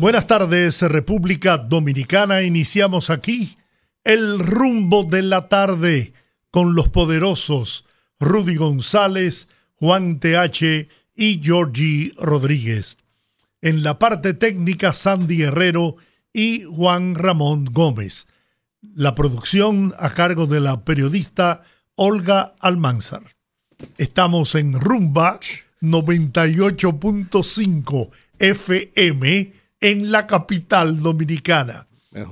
Buenas tardes, República Dominicana. Iniciamos aquí el rumbo de la tarde con los poderosos Rudy González, Juan TH y Georgie Rodríguez. En la parte técnica, Sandy Herrero y Juan Ramón Gómez. La producción a cargo de la periodista Olga Almanzar. Estamos en Rumba 98.5 FM en la capital dominicana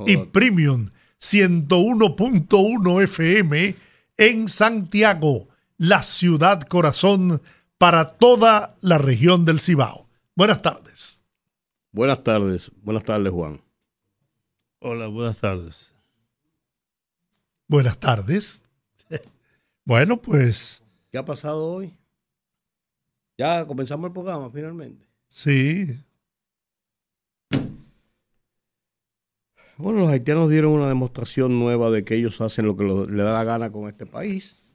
y Premium 101.1 FM en Santiago, la ciudad corazón para toda la región del Cibao. Buenas tardes. Buenas tardes, buenas tardes Juan. Hola, buenas tardes. Buenas tardes. Bueno, pues... ¿Qué ha pasado hoy? Ya comenzamos el programa finalmente. Sí. Bueno, los haitianos dieron una demostración nueva de que ellos hacen lo que le da la gana con este país,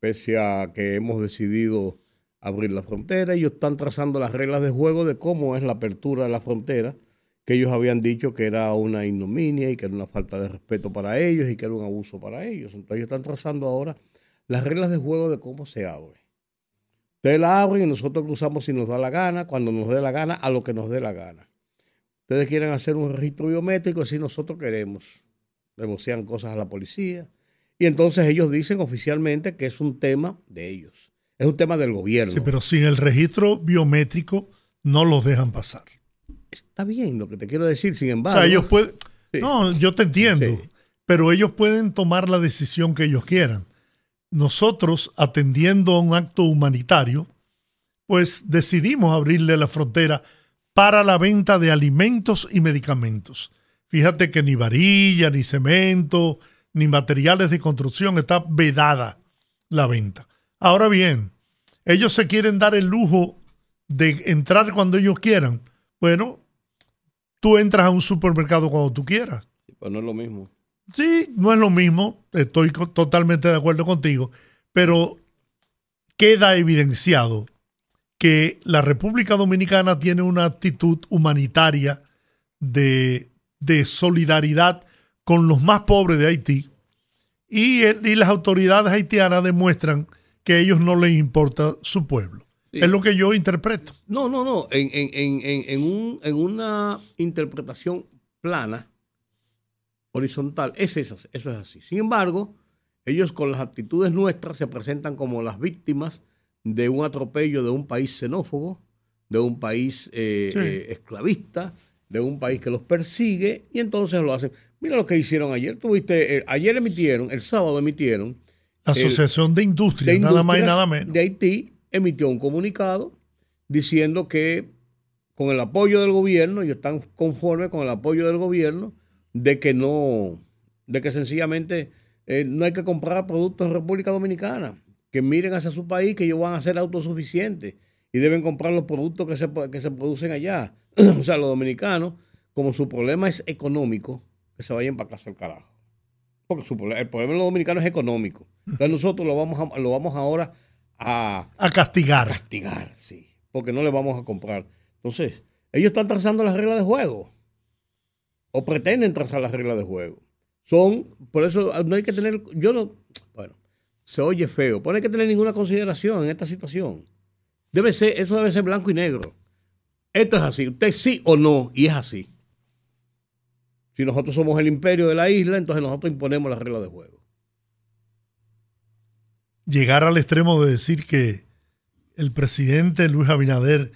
pese a que hemos decidido abrir la frontera. Ellos están trazando las reglas de juego de cómo es la apertura de la frontera, que ellos habían dicho que era una ignominia y que era una falta de respeto para ellos y que era un abuso para ellos. Entonces ellos están trazando ahora las reglas de juego de cómo se abre. Ustedes la abren y nosotros cruzamos si nos da la gana, cuando nos dé la gana, a lo que nos dé la gana. Ustedes quieren hacer un registro biométrico, si nosotros queremos. Negocian cosas a la policía. Y entonces ellos dicen oficialmente que es un tema de ellos. Es un tema del gobierno. Sí, pero sin el registro biométrico no los dejan pasar. Está bien lo que te quiero decir, sin embargo. O sea, ellos pueden. No, yo te entiendo. Pero ellos pueden tomar la decisión que ellos quieran. Nosotros, atendiendo a un acto humanitario, pues decidimos abrirle la frontera para la venta de alimentos y medicamentos. Fíjate que ni varilla, ni cemento, ni materiales de construcción está vedada la venta. Ahora bien, ellos se quieren dar el lujo de entrar cuando ellos quieran. Bueno, tú entras a un supermercado cuando tú quieras. Pues no es lo mismo. Sí, no es lo mismo, estoy totalmente de acuerdo contigo, pero queda evidenciado que la República Dominicana tiene una actitud humanitaria de, solidaridad con los más pobres de Haití y, y, las autoridades haitianas demuestran que a ellos no les importa su pueblo. Es lo que yo interpreto. No, no, no. En, en, un, en una interpretación plana, horizontal, es eso, eso es así. Sin embargo, ellos con las actitudes nuestras se presentan como las víctimas de un atropello de un país xenófobo, de un país eh, eh, esclavista, de un país que los persigue, y entonces lo hacen. Mira lo que hicieron ayer. Tuviste, eh, ayer emitieron, el sábado emitieron. La Asociación de Industria, nada más y nada menos. De Haití emitió un comunicado diciendo que con el apoyo del gobierno, ellos están conformes con el apoyo del gobierno, de que no, de que sencillamente no hay que comprar productos en República Dominicana que miren hacia su país, que ellos van a ser autosuficientes y deben comprar los productos que se, que se producen allá. o sea, los dominicanos, como su problema es económico, que se vayan para casa al carajo. Porque su, el problema de los dominicanos es económico. Entonces nosotros lo vamos, a, lo vamos ahora a, a castigar. A castigar, sí. Porque no le vamos a comprar. Entonces, ellos están trazando las reglas de juego. O pretenden trazar las reglas de juego. Son, por eso no hay que tener, yo no, bueno, se oye feo. Pues no que tener ninguna consideración en esta situación. Debe ser, eso debe ser blanco y negro. Esto es así. Usted sí o no, y es así. Si nosotros somos el imperio de la isla, entonces nosotros imponemos las reglas de juego. Llegar al extremo de decir que el presidente Luis Abinader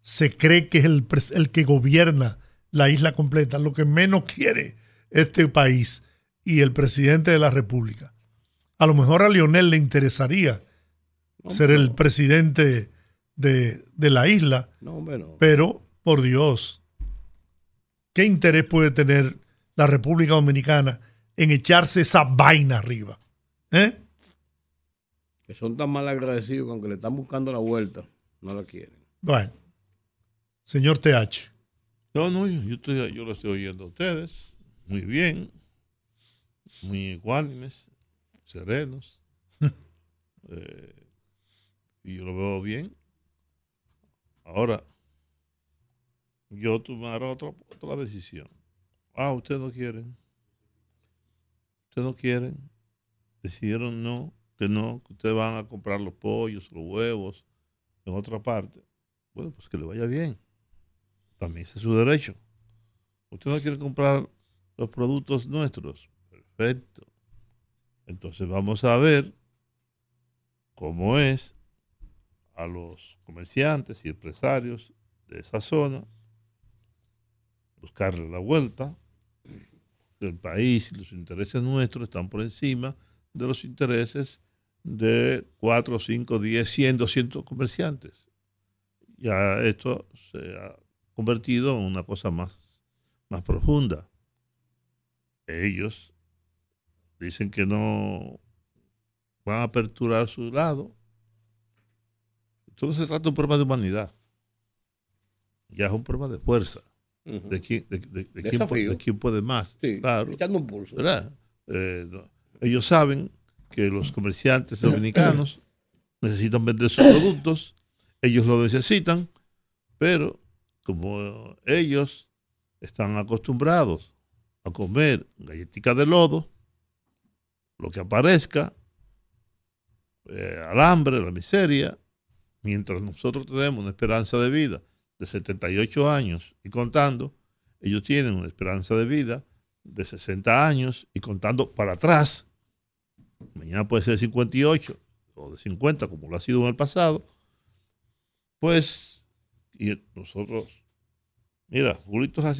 se cree que es el, el que gobierna la isla completa, lo que menos quiere este país y el presidente de la República a lo mejor a Lionel le interesaría ser el presidente de, la isla. Pero, por Dios, ¿qué interés puede tener la República Dominicana en echarse esa vaina arriba. ¿Eh? Que son tan mal agradecidos que aunque le están buscando la vuelta, no la quieren. Bueno, señor TH. No, no, yo, yo lo estoy oyendo a ustedes. Muy bien. Muy iguales, serenos. Eh, y yo lo veo bien. Ahora, yo tomaré otra, otra decisión. Ah, ustedes no quieren. Ustedes no quieren. Decidieron no, que no, que ustedes van a comprar los pollos, los huevos en otra parte. Bueno, pues que le vaya bien. También ese es su derecho. Ustedes no quieren comprar los productos nuestros. Perfecto. Entonces vamos a ver cómo es a los comerciantes y empresarios de esa zona, buscarle la vuelta. del país y los intereses nuestros están por encima de los intereses de 4, 5, 10, 100, 200 comerciantes. Ya esto se ha convertido en una cosa más, más profunda. Ellos dicen que no van a aperturar su lado. Entonces se trata de un problema de humanidad. Ya es un problema de fuerza. de, quién, de, quién, puede más. claro. Echando un pulso. Eh, ellos saben que los comerciantes dominicanos necesitan vender sus productos, ellos lo necesitan, pero como ellos están acostumbrados a comer galletica de lodo, lo que aparezca, eh, al hambre, la miseria, mientras nosotros tenemos una esperanza de vida de 78 años y contando, ellos tienen una esperanza de vida de 60 años y contando para atrás. Mañana puede ser 58 o de 50 como lo ha sido en el pasado. Pues, y nosotros, mira, Julito ha, ha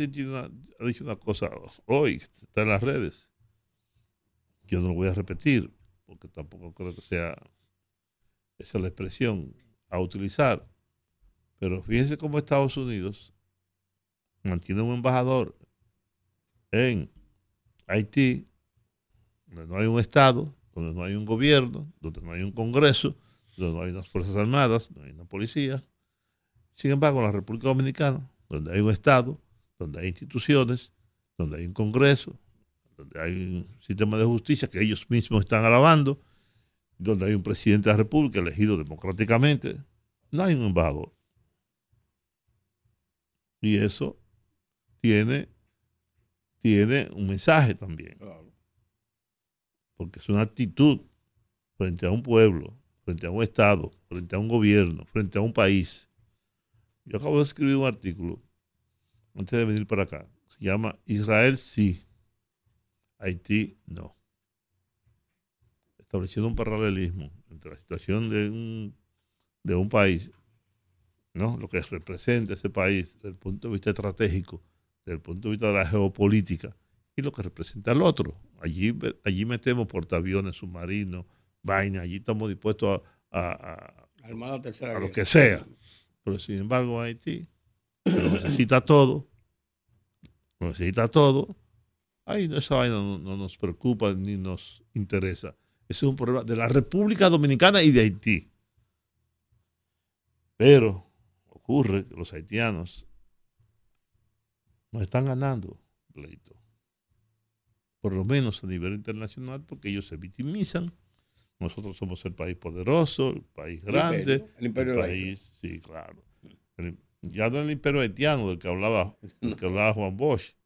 dicho una cosa hoy, está en las redes. Yo no lo voy a repetir, porque tampoco creo que sea esa la expresión a utilizar. Pero fíjense cómo Estados Unidos mantiene un embajador en Haití, donde no hay un Estado, donde no hay un gobierno, donde no hay un Congreso, donde no hay unas Fuerzas Armadas, no hay una policía. Sin embargo, en la República Dominicana, donde hay un Estado, donde hay instituciones, donde hay un Congreso, donde hay un sistema de justicia que ellos mismos están alabando, donde hay un presidente de la República elegido democráticamente, no hay un embajador. Y eso tiene, tiene un mensaje también. Porque es una actitud frente a un pueblo, frente a un Estado, frente a un gobierno, frente a un país. Yo acabo de escribir un artículo antes de venir para acá. Se llama Israel sí, Haití no estableciendo un paralelismo entre la situación de un, de un país, ¿no? lo que representa ese país desde el punto de vista estratégico, desde el punto de vista de la geopolítica, y lo que representa el otro. Allí, allí metemos portaaviones, submarinos, vaina, allí estamos dispuestos a, a, a, lo que sea. Pero sin embargo, Haití lo necesita todo, lo necesita todo. Ahí esa vaina no nos preocupa ni nos interesa. Ese es un problema de la República Dominicana y de Haití. Pero ocurre que los haitianos nos están ganando pleito. Por lo menos a nivel internacional, porque ellos se victimizan. Nosotros somos el país poderoso, el país grande. El imperio, el país, sí, claro. ya no el imperio haitiano del que hablaba, del que hablaba Juan Bosch,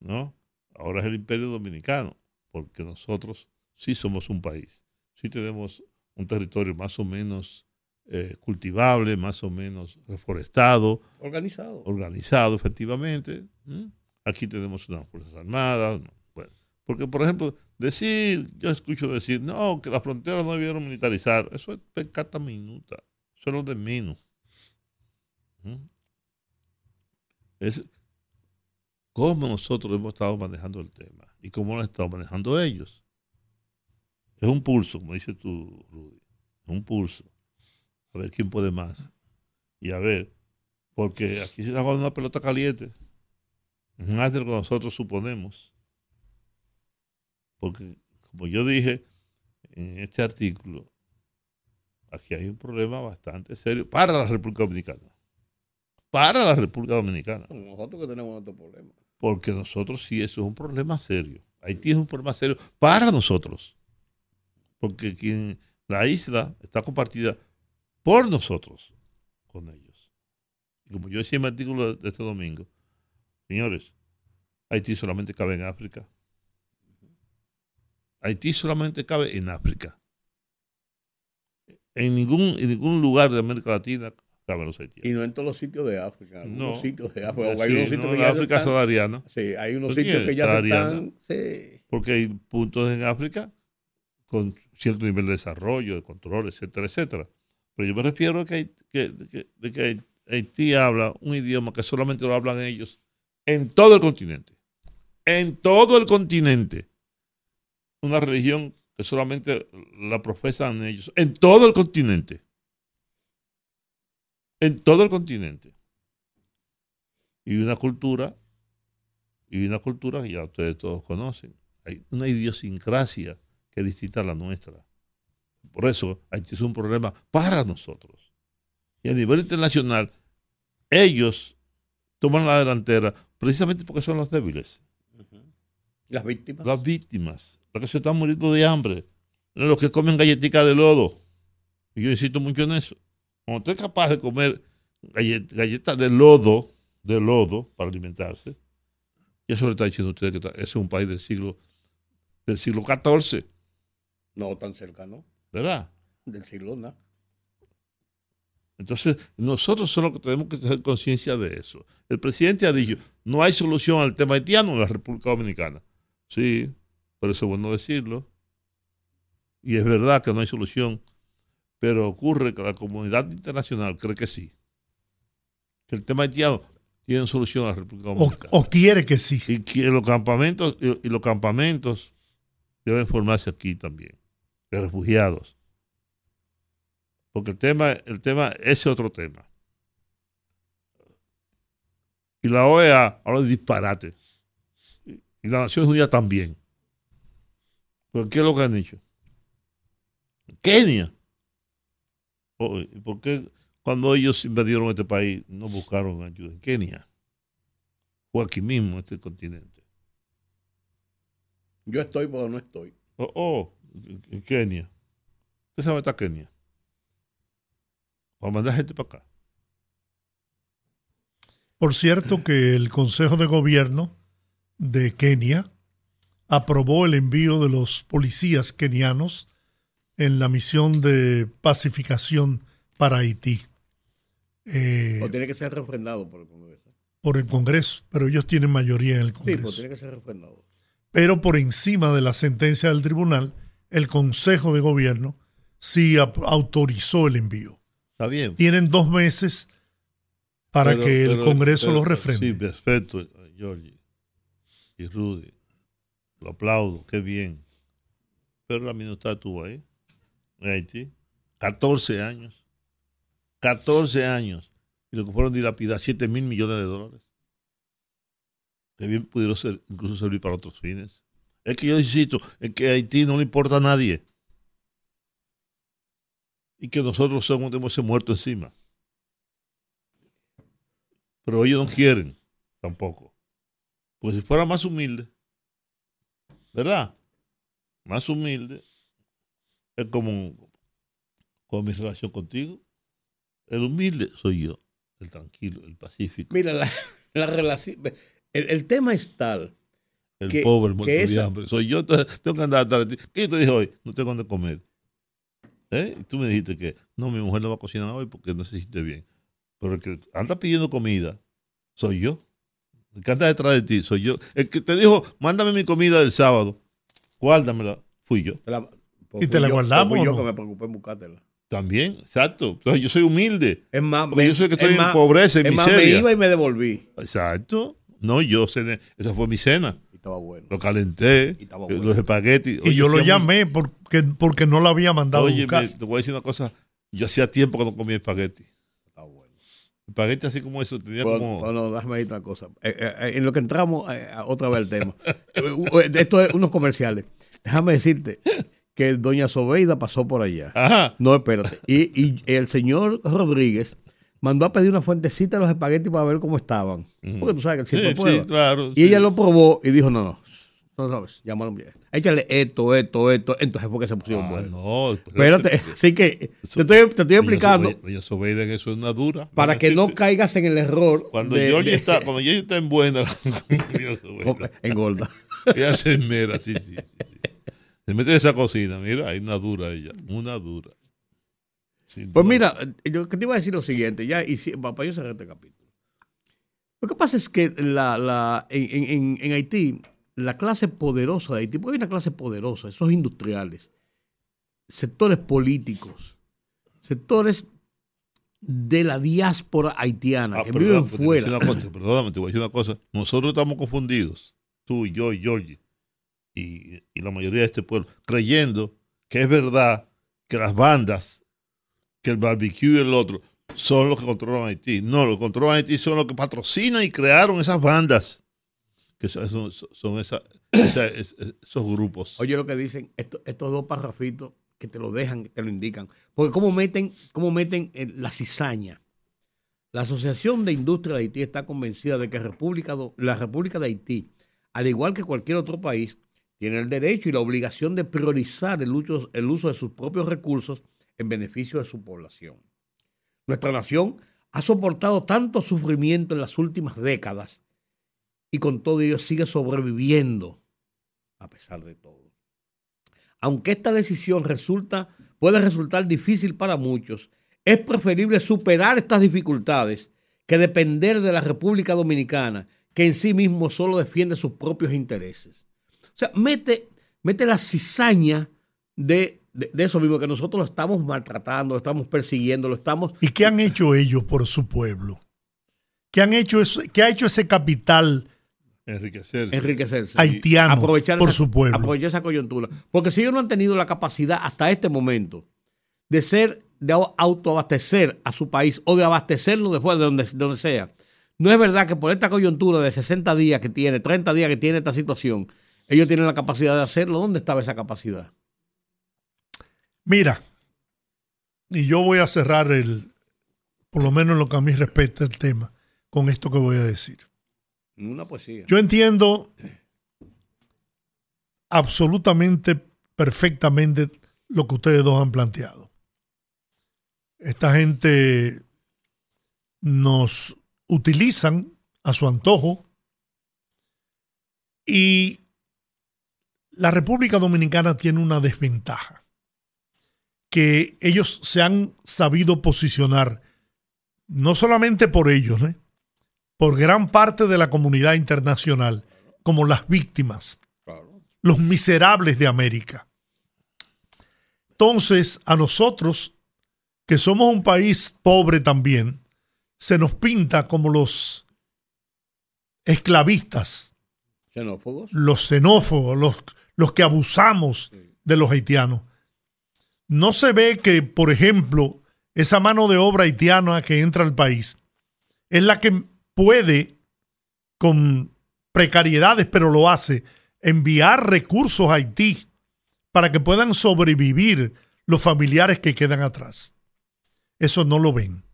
¿no? Ahora es el imperio dominicano, porque nosotros sí somos un país, sí tenemos un territorio más o menos eh, cultivable, más o menos reforestado. Organizado. Organizado, efectivamente. Aquí tenemos unas Fuerzas Armadas. porque, por ejemplo, decir, yo escucho decir, no, que las fronteras no debieron militarizar, eso es pecata minuta, eso es lo de menos. Es cómo nosotros hemos estado manejando el tema y cómo lo han estado manejando ellos. Es un pulso, como dices tú, Rudy. Es un pulso. A ver quién puede más. Y a ver, porque aquí se está jugando una pelota caliente. Más de lo que nosotros suponemos. Porque, como yo dije en este artículo, aquí hay un problema bastante serio para la República Dominicana. Para la República Dominicana. Nosotros que tenemos otro problema. Porque nosotros sí, eso es un problema serio. Haití es un problema serio para nosotros. Porque quien, la isla está compartida por nosotros con ellos. Y como yo decía en mi artículo de este domingo, señores, Haití solamente cabe en África. Haití solamente cabe en África. En ningún, en ningún lugar de América Latina los. Y no en todos los sitios de África. No. sitios de África. Sí, hay unos sitios no, que ya África están- sahariana. Sí, hay unos ¿Tú sitios que ya se sahariana? están. Sí. porque hay puntos en África con cierto nivel de desarrollo, de control, etcétera, etcétera. Pero yo me refiero a que, hay- que- que, de que Haití habla un idioma que solamente lo hablan ellos en todo el continente. En todo el continente. Una religión que solamente la profesan ellos. En todo el continente. En todo el continente. Y una cultura, y una cultura que ya ustedes todos conocen hay una idiosincrasia que es distinta a la nuestra. Por eso Haití es un problema para nosotros. Y a nivel internacional, ellos toman la delantera precisamente porque son los débiles, Las víctimas. las víctimas, los que se están muriendo de hambre, los que comen galletica de lodo. Y yo insisto mucho en eso. Cuando usted es capaz de comer gallet- galletas de lodo, de lodo para alimentarse, y eso le está diciendo usted que ese es un país del siglo del siglo XIV, No tan cercano. ¿verdad? Del siglo nada. Entonces, nosotros que tenemos que tener conciencia de eso. El presidente ha dicho, no hay solución al tema haitiano en la República Dominicana. Sí, pero eso es bueno decirlo. Y es verdad que no hay solución, pero ocurre que la comunidad internacional cree que sí. Que el tema haitiano tiene solución a la República Dominicana. o quiere que sí. Y que los campamentos, y, y los campamentos deben formarse aquí también, de refugiados. Porque el tema, el tema, ese es otro tema. Y la OEA habla de disparate. Y, y la Nación Unida también. ¿Pero qué es lo que han dicho? Kenia. ¿Y ¿Por qué cuando ellos invadieron este país no buscaron ayuda en Kenia? O aquí mismo, en este continente. Yo estoy, pero no estoy. Oh, oh, en Kenia. ¿Usted sabe está Kenia? Para mandar gente para acá. Por cierto que el Consejo de Gobierno de Kenia aprobó el envío de los policías kenianos en la misión de pacificación para Haití eh, O tiene que ser refrendado por el Congreso. por el Congreso, pero ellos tienen mayoría en el Sí, Congreso. pues tiene que ser refrendado. pero por encima de la sentencia del tribunal, el Consejo de Gobierno sí autorizó el envío. Está bien. Tienen dos meses para Pero- que el pero- Congreso pero- lo refrende. Sí, perfecto, Georgie. Y Rudy. Lo aplaudo, qué bien. Pero la minuta estuvo ahí, en Haití. 14 años. 14 años. Y lo que fueron dilapidar 7 mil millones de dólares. Que bien pudieron ser, incluso servir para otros fines. Es que yo insisto, es que a Haití no le importa a nadie. Y que nosotros somos, ese muerto encima. Pero ellos no quieren tampoco. Pues si fuera más humilde, ¿verdad? Más humilde, es como, como mi relación contigo. El humilde soy yo, el tranquilo, el pacífico, Mira, la, la relación. El, el tema es tal. el que- pobre muerto que de hambre. Soy yo, entonces, tengo que andar atrás de ti. ¿Qué yo te dije hoy? No tengo dónde comer. ¿Eh? Y tú me dijiste que no, mi mujer no va a cocinar hoy porque no se siente bien. Pero el que anda pidiendo comida soy yo. El que anda detrás de ti soy yo. El que te dijo, mándame mi comida del sábado, guárdamela, fui yo. la- pues ¿Y te la yo- guardamos pues fui yo no? que me preocupé en buscártela. También, exacto. Entonces yo soy humilde. Es más, Porque yo soy que estoy es en más- pobreza, en es más, me miseria. iba y me devolví. Exacto. No, yo cené. Esa fue mi cena. Y estaba bueno. Lo calenté, Y estaba bueno. los espaguetis. Y Oye, yo lo llamé porque, porque no lo había mandado a Oye, buscar. me- te voy a decir una cosa. Yo hacía tiempo que no comía espagueti. Estaba bueno. Espagueti así como eso, tenía Bueno, como... bueno, déjame decirte una cosa. Eh, eh, eh, en lo que entramos, eh, a- otra vez el tema. Eh, eh, Esto es unos comerciales. déjame decirte que doña Sobeida pasó por allá. Ajá. No, espérate. Y, y el señor Rodríguez mandó a pedir una fuentecita de los espaguetis para ver cómo estaban. Porque tú sabes que siempre sí, Sí, claro, y ella lo probó y dijo, no, no, no sabes, llámalo. Échale esto, esto, esto. Entonces fue que se pusieron ah, buenos. No, espérate. Así que te estoy, te estoy explicando. Doña Sobeida que eso es una dura. Para que no caigas en el error. Cuando yo está, cuando está en buena, engorda. Ella se mera, sí, sí, sí. Se mete en esa cocina, mira, hay una dura ella, una dura. Pues mira, yo te iba a decir lo siguiente, ya, y si, para yo cerrar este capítulo. Lo que pasa es que la, la, en, en, Haití, la clase poderosa de Haití, porque hay una clase poderosa, esos industriales, sectores políticos, sectores de la diáspora haitiana ah, que viven fuera. perdóname, te voy a decir una cosa. Nosotros estamos confundidos, tú y yo y Georgie y, la mayoría de este pueblo, creyendo que es verdad que las bandas, que el barbecue y el otro, son los que controlan Haití. No, los que controlan Haití son los que patrocinan y crearon esas bandas, que son, son esos grupos. Oye lo que dicen estos dos parrafitos que te lo dejan, te lo indican. Porque cómo meten, cómo meten la cizaña. La Asociación de Industria de Haití está convencida de que República, la República de Haití, al igual que cualquier otro país, tiene el derecho y la obligación de priorizar el uso, de sus propios recursos en beneficio de su población. Nuestra nación ha soportado tanto sufrimiento en las últimas décadas y con todo ello sigue sobreviviendo a pesar de todo. Aunque esta decisión resulta, puede resultar difícil para muchos, es preferible superar estas dificultades que depender de la República Dominicana, que en sí mismo solo defiende sus propios intereses. O sea, mete, mete la cizaña de, eso mismo, que nosotros lo estamos maltratando, lo estamos persiguiendo, lo estamos... ¿Y qué han hecho ellos por su pueblo? ¿Qué, han hecho eso, qué ha hecho ese capital Enriquecerse. Enriquecerse. Haitiano aprovechar por su pueblo. Aprovechar esa coyuntura. Porque si ellos no han tenido la capacidad hasta este momento de ser, de autoabastecer a su país o de abastecerlo de fuera, de donde, de donde sea, no es verdad que por esta coyuntura de 60 días que tiene, 30 días que tiene esta situación, ellos tienen la capacidad de hacerlo. ¿Dónde estaba esa capacidad? Mira, y yo voy a cerrar el, por lo menos en lo que a mí respecta el tema, con esto que voy a decir. Una poesía. Yo entiendo absolutamente, perfectamente lo que ustedes dos han planteado. Esta gente nos utilizan a su antojo y la República Dominicana tiene una desventaja, que ellos se han sabido posicionar, no solamente por ellos, ¿eh? por gran parte de la comunidad internacional, como las víctimas, los miserables de América. Entonces, a nosotros, que somos un país pobre también, se nos pinta como los esclavistas, los xenófobos, los los que abusamos de los haitianos. No se ve que, por ejemplo, esa mano de obra haitiana que entra al país es la que puede, con precariedades, pero lo hace, enviar recursos a Haití para que puedan sobrevivir los familiares que quedan atrás. Eso no lo ven.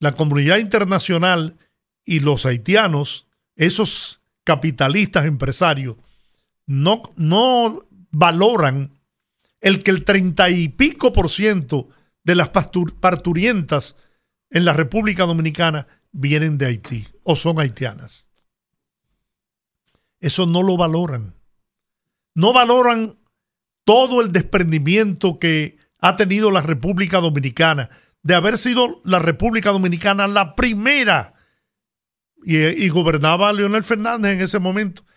La comunidad internacional y los haitianos, esos capitalistas empresarios, no, no valoran el que el treinta y pico por ciento de las parturientas en la República Dominicana vienen de Haití o son haitianas. Eso no lo valoran. No valoran todo el desprendimiento que ha tenido la República Dominicana de haber sido la República Dominicana la primera y, y gobernaba Leonel Fernández en ese momento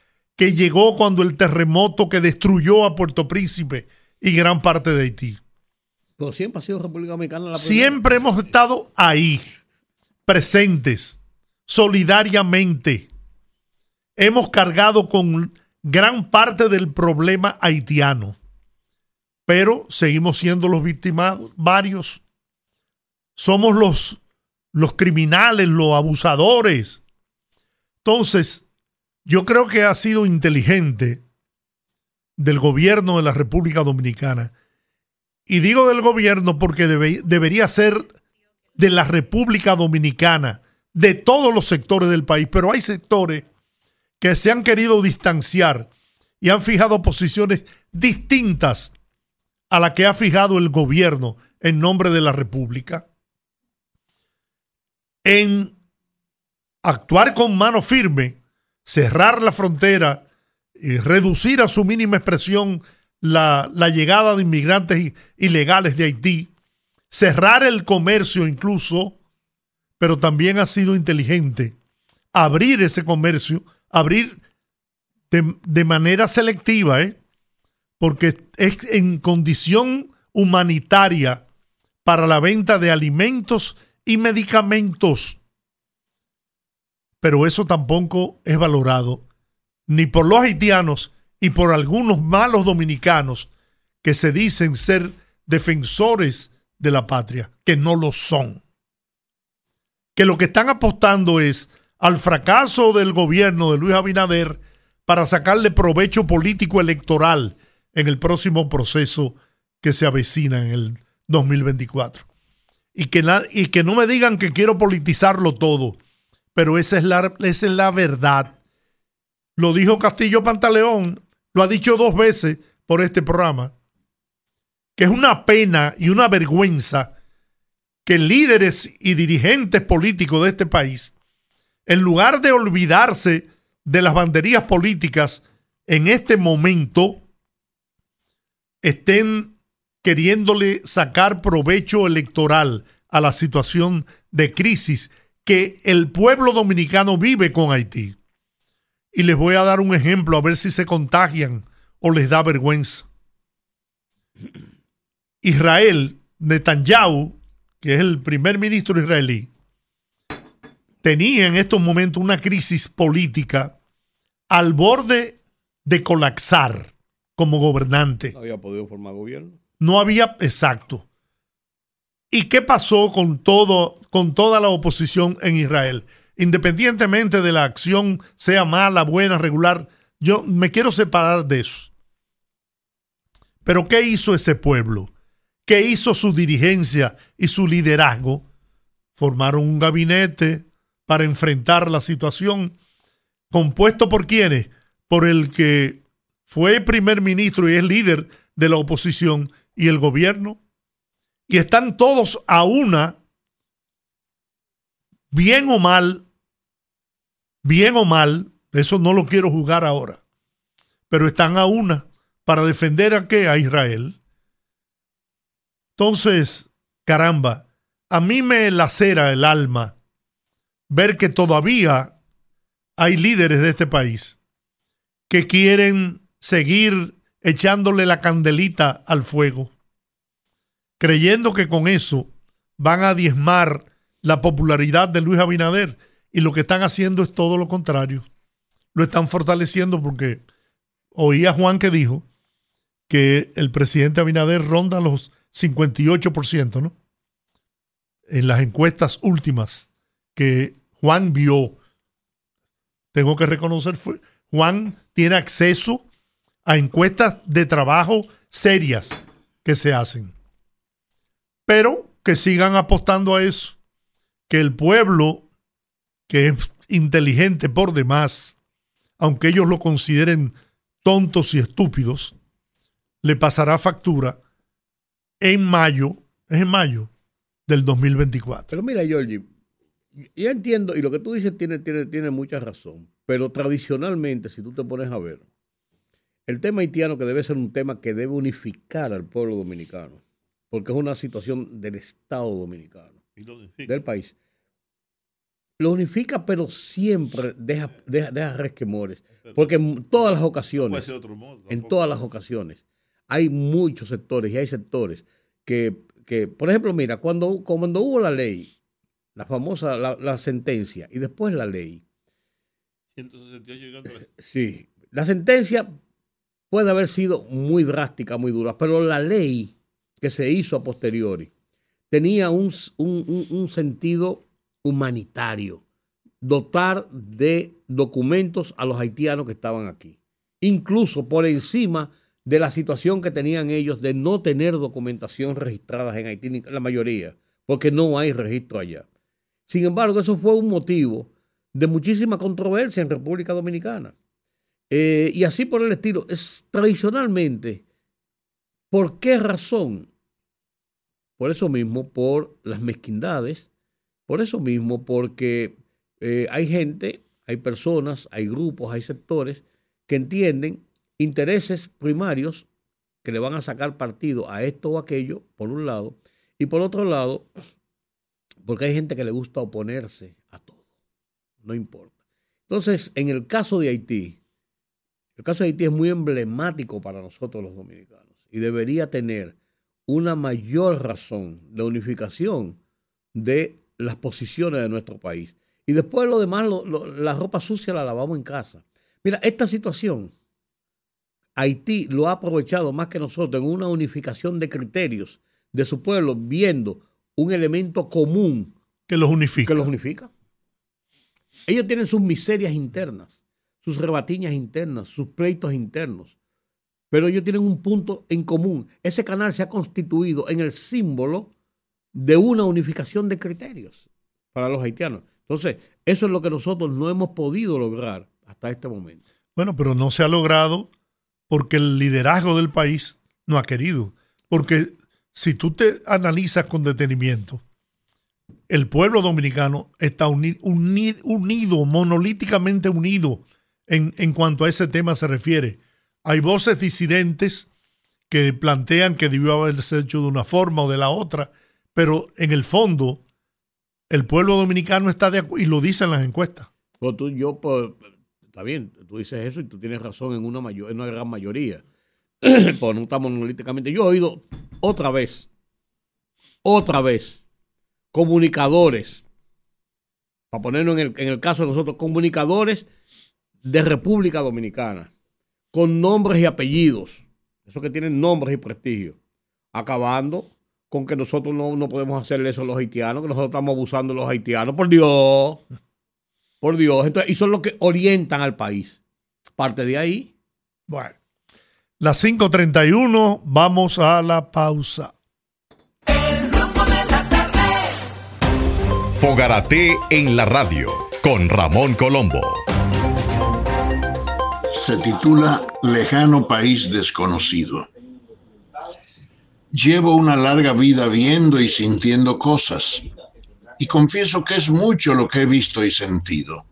que llegó cuando el terremoto que destruyó a Puerto Príncipe y gran parte de Haití. Pero siempre ha sido República Dominicana la Siempre hemos estado ahí, presentes, solidariamente. Hemos cargado con gran parte del problema haitiano, pero seguimos siendo los victimados, varios. Somos los, los criminales, los abusadores. Entonces, yo creo que ha sido inteligente del gobierno de la República Dominicana. Y digo del gobierno porque debería ser de la República Dominicana, de todos los sectores del país, pero hay sectores que se han querido distanciar y han fijado posiciones distintas a la que ha fijado el gobierno en nombre de la República. En actuar con mano firme, cerrar la frontera, y reducir a su mínima expresión la, llegada de inmigrantes ilegales de Haití, cerrar el comercio incluso, pero también ha sido inteligente abrir ese comercio, abrir de, de manera selectiva, ¿eh? porque es en condición humanitaria para la venta de alimentos y medicamentos. Pero eso tampoco es valorado ni por los haitianos y por algunos malos dominicanos que se dicen ser defensores de la patria, que no lo son. Que lo que están apostando es al fracaso del gobierno de Luis Abinader para sacarle provecho político electoral en el próximo proceso que se avecina en el 2024. Y que, y que no me digan que quiero politizarlo todo, pero esa es, la, esa es la verdad. Lo dijo Castillo Pantaleón, lo ha dicho dos veces por este programa, que es una pena y una vergüenza que líderes y dirigentes políticos de este país, en lugar de olvidarse de las banderías políticas en este momento, estén queriéndole sacar provecho electoral a la situación de crisis que el pueblo dominicano vive con Haití. Y les voy a dar un ejemplo a ver si se contagian o les da vergüenza. Israel, Netanyahu, que es el primer ministro israelí, tenía en estos momentos una crisis política al borde de colapsar como gobernante. No había podido formar gobierno. No había, exacto. ¿Y qué pasó con todo, con toda la oposición en Israel? Independientemente de la acción sea mala, buena, regular, yo me quiero separar de eso. Pero ¿qué hizo ese pueblo? ¿Qué hizo su dirigencia y su liderazgo? Formaron un gabinete para enfrentar la situación, compuesto por quienes? Por el que fue primer ministro y es líder de la oposición y el gobierno. Y están todos a una, bien o mal, bien o mal, eso no lo quiero jugar ahora, pero están a una para defender a qué? A Israel. Entonces, caramba, a mí me lacera el alma ver que todavía hay líderes de este país que quieren seguir echándole la candelita al fuego, creyendo que con eso van a diezmar la popularidad de Luis Abinader. Y lo que están haciendo es todo lo contrario. Lo están fortaleciendo porque oía Juan que dijo que el presidente Abinader ronda los 58%, ¿no? En las encuestas últimas que Juan vio. Tengo que reconocer, Juan tiene acceso a encuestas de trabajo serias que se hacen. Pero que sigan apostando a eso, que el pueblo, que es inteligente por demás, aunque ellos lo consideren tontos y estúpidos, le pasará factura en mayo, es en mayo del 2024. Pero mira, Georgie, yo entiendo, y lo que tú dices tiene, tiene, tiene mucha razón, pero tradicionalmente, si tú te pones a ver, el tema haitiano que debe ser un tema que debe unificar al pueblo dominicano, porque es una situación del Estado dominicano, del país. Lo unifica, pero siempre deja, deja, resquemores, porque en todas las ocasiones, en todas las ocasiones, hay muchos sectores y hay sectores que, que por ejemplo, mira, cuando, cuando hubo la ley, la famosa, la, la sentencia y después la ley. Sí, la sentencia puede haber sido muy drástica, muy dura, pero la ley que se hizo a posteriori tenía un, sentido humanitario, dotar de documentos a los haitianos que estaban aquí, incluso por encima de la situación que tenían ellos de no tener documentación registrada en Haití, la mayoría, porque no hay registro allá. Sin embargo, eso fue un motivo de muchísima controversia en República Dominicana. Eh, y así por el estilo. Es tradicionalmente, ¿por qué razón? Por eso mismo, por las mezquindades, por eso mismo, porque eh, hay gente, hay personas, hay grupos, hay sectores que entienden intereses primarios que le van a sacar partido a esto o aquello, por un lado, y por otro lado, porque hay gente que le gusta oponerse a todo, no importa. Entonces, en el caso de Haití, el caso de Haití es muy emblemático para nosotros los dominicanos y debería tener una mayor razón de unificación de las posiciones de nuestro país. Y después lo demás, la ropa sucia la lavamos en casa. Mira, esta situación Haití lo ha aprovechado más que nosotros en una unificación de criterios de su pueblo, viendo un elemento común que los unifica. Que los unifica. Ellos tienen sus miserias internas, sus rebatiñas internas, sus pleitos internos, pero ellos tienen un punto en común. Ese canal se ha constituido en el símbolo de una unificación de criterios para los haitianos. Entonces, eso es lo que nosotros no hemos podido lograr hasta este momento. Bueno, pero no se ha logrado porque el liderazgo del país no ha querido. Porque si tú te analizas con detenimiento, el pueblo dominicano está unido, monolíticamente unido en, en cuanto a ese tema se refiere. Hay voces disidentes que plantean que debió haberse hecho de una forma o de la otra, pero en el fondo el pueblo dominicano está de acuerdo y lo dicen las encuestas. Pues tú, yo, pues, está bien, tú dices eso y tú tienes razón en una, mayor, en una gran mayoría. pues no estamos monolíticamente. Yo he oído otra vez, otra vez, comunicadores, para ponerlo en el, en el caso de nosotros, comunicadores de República Dominicana, con nombres y apellidos, esos que tienen nombres y prestigio, acabando con que nosotros no, no podemos hacerle eso a los haitianos, que nosotros estamos abusando de los haitianos, por Dios. Por Dios. Entonces, y son los que orientan al país. Parte de ahí. Bueno, las 5.31, vamos a la pausa. Fogarate en la radio con Ramón Colombo. Se titula Lejano País Desconocido. Llevo una larga vida viendo y sintiendo cosas y confieso que es mucho lo que he visto y sentido.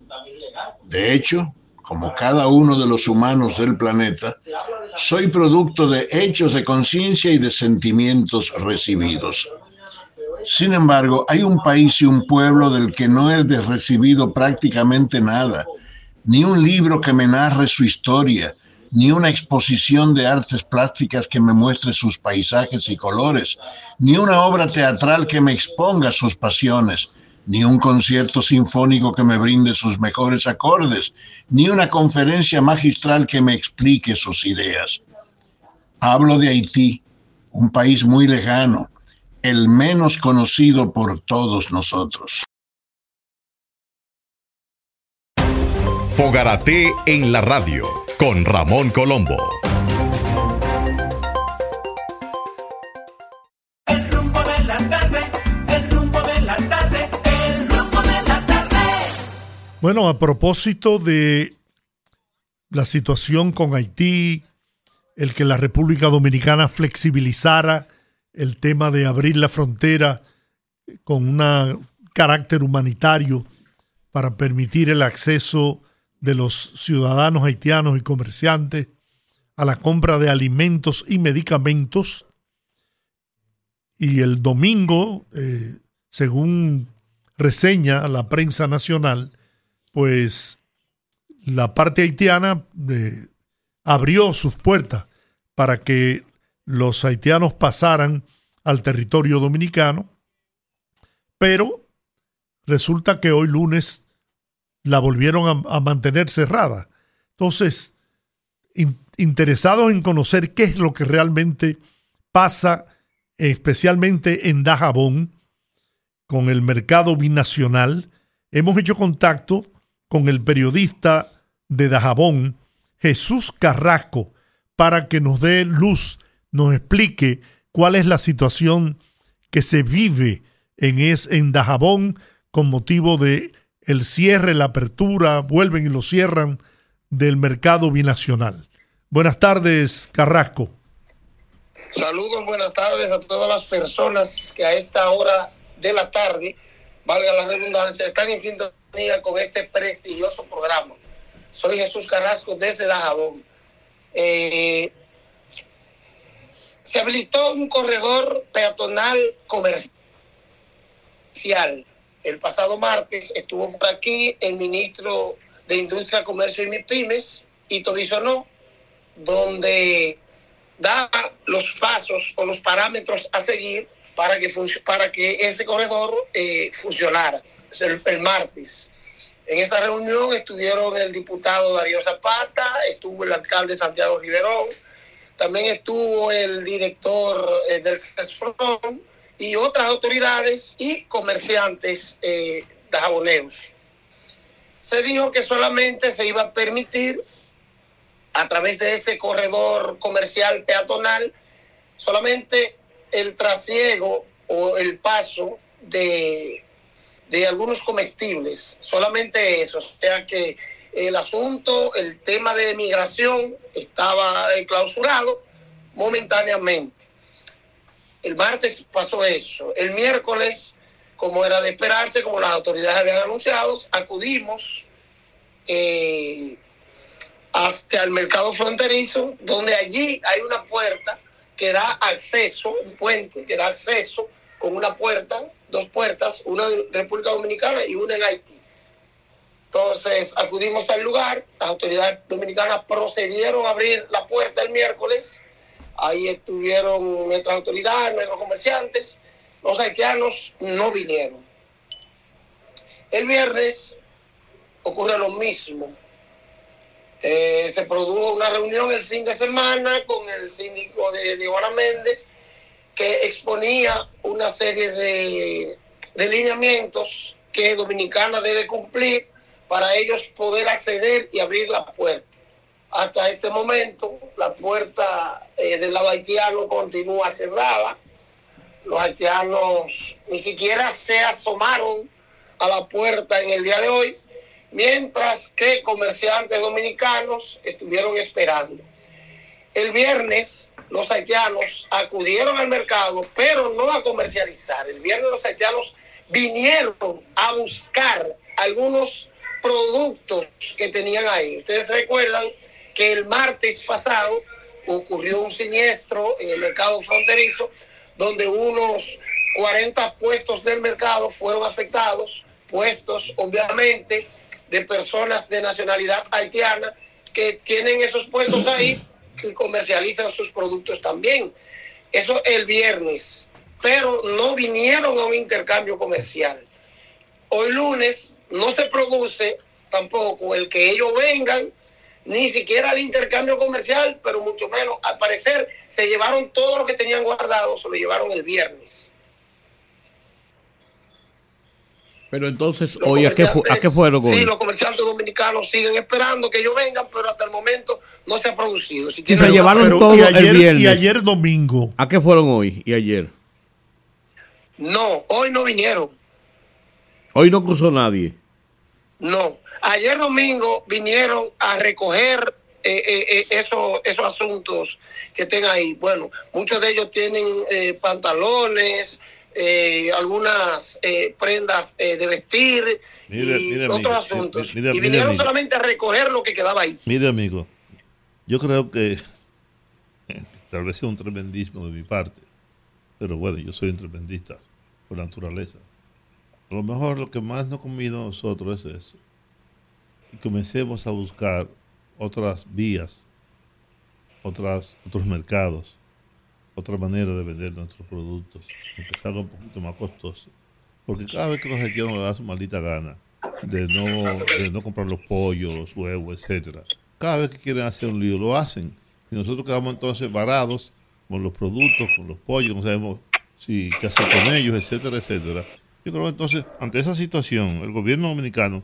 De hecho, como cada uno de los humanos del planeta, soy producto de hechos de conciencia y de sentimientos recibidos. Sin embargo, hay un país y un pueblo del que no he recibido prácticamente nada, ni un libro que me narre su historia, ni una exposición de artes plásticas que me muestre sus paisajes y colores, ni una obra teatral que me exponga sus pasiones, ni un concierto sinfónico que me brinde sus mejores acordes, ni una conferencia magistral que me explique sus ideas. Hablo de Haití, un país muy lejano, el menos conocido por todos nosotros. Fogarate en la radio con Ramón Colombo. El rumbo de la tarde, el rumbo de la tarde, el rumbo de la tarde. Bueno, a propósito de la situación con Haití, el que la República Dominicana flexibilizara el tema de abrir la frontera con un carácter humanitario para permitir el acceso de los ciudadanos haitianos y comerciantes a la compra de alimentos y medicamentos. Y el domingo, eh, según reseña la prensa nacional, pues la parte haitiana eh, abrió sus puertas para que los haitianos pasaran al territorio dominicano, pero resulta que hoy lunes la volvieron a, mantener cerrada. Entonces, interesados en conocer qué es lo que realmente pasa, especialmente en Dajabón, con el mercado binacional, hemos hecho contacto con el periodista de Dajabón, Jesús Carrasco, para que nos dé luz, nos explique cuál es la situación que se vive en, es, en Dajabón con motivo de el cierre, la apertura, vuelven y lo cierran del mercado binacional. Buenas tardes, Carrasco. Saludos, buenas tardes a todas las personas que a esta hora de la tarde, valga la redundancia, están en sintonía con este prestigioso programa. Soy Jesús Carrasco desde Dajabón. Eh, se habilitó un corredor peatonal comercial. El pasado martes estuvo aquí el ministro de Industria, Comercio y MIPIMES, Ito Bisonó, donde da los pasos o los parámetros a seguir para que, para que ese corredor eh, funcionara el, el, martes. En esta reunión estuvieron el diputado Darío Zapata, estuvo el alcalde Santiago Riverón, también estuvo el director eh, del CESFRON y otras autoridades y comerciantes eh, jaboneros. Se dijo que solamente se iba a permitir a través de ese corredor comercial peatonal solamente el trasiego o el paso de, de algunos comestibles, solamente eso. O sea que el asunto, el tema de migración estaba clausurado momentáneamente. El martes pasó eso. El miércoles, como era de esperarse, como las autoridades habían anunciado, acudimos eh, hasta el mercado fronterizo, donde allí hay una puerta que da acceso, un puente que da acceso con una puerta, dos puertas, una en República Dominicana y una en Haití. Entonces acudimos al lugar, las autoridades dominicanas procedieron a abrir la puerta el miércoles, ahí estuvieron nuestras autoridades, nuestros comerciantes, los haitianos no vinieron. El viernes ocurre lo mismo. Eh, se produjo una reunión el fin de semana con el síndico de, de Méndez que exponía una serie de, de lineamientos que Dominicana debe cumplir para ellos poder acceder y abrir la puerta. Hasta este momento, la puerta eh, del lado haitiano continúa cerrada. Los haitianos ni siquiera se asomaron a la puerta en el día de hoy mientras que comerciantes dominicanos estuvieron esperando. El viernes los haitianos acudieron al mercado, pero no a comercializar. El viernes los haitianos vinieron a buscar algunos productos que tenían ahí. Ustedes recuerdan que el martes pasado ocurrió un siniestro en el mercado fronterizo donde unos 40 puestos del mercado fueron afectados, puestos obviamente de personas de nacionalidad haitiana que tienen esos puestos ahí y comercializan sus productos también. Eso el viernes, pero no vinieron a un intercambio comercial. Hoy lunes no se produce tampoco el que ellos vengan, ni siquiera el intercambio comercial, pero mucho menos, al parecer, se llevaron todo lo que tenían guardado, se lo llevaron el viernes. Pero entonces, hoy, ¿a qué, ¿a qué fueron Sí, los comerciantes dominicanos siguen esperando que ellos vengan, pero hasta el momento no se ha producido. Si se llevaron todo y ayer, el viernes. Y ayer domingo. ¿A qué fueron hoy y ayer? No, hoy no vinieron. Hoy no cruzó nadie. No, ayer domingo vinieron a recoger eh, eh, eh, esos, esos asuntos que estén ahí. Bueno, muchos de ellos tienen eh, pantalones, algunas prendas de vestir y otros amigo, asuntos. y vinieron solamente a recoger lo que quedaba ahí. Mire, amigo, yo creo que tal vez sea un tremendismo de mi parte, pero bueno, yo soy un tremendista por naturaleza. A lo mejor lo que más nos convino a nosotros es eso. Y comencemos a buscar otras vías, otras, otros mercados, otra manera de vender nuestros productos, aunque un poquito más costoso. Porque cada vez que los haitianos le dan su maldita gana de no, de no comprar los pollos, los huevos, etcétera, cada vez que quieren hacer un lío lo hacen. Y nosotros quedamos entonces varados con los productos, con los pollos, no sabemos si qué hacer con ellos, etcétera, etcétera. Yo creo que entonces, ante esa situación, el gobierno dominicano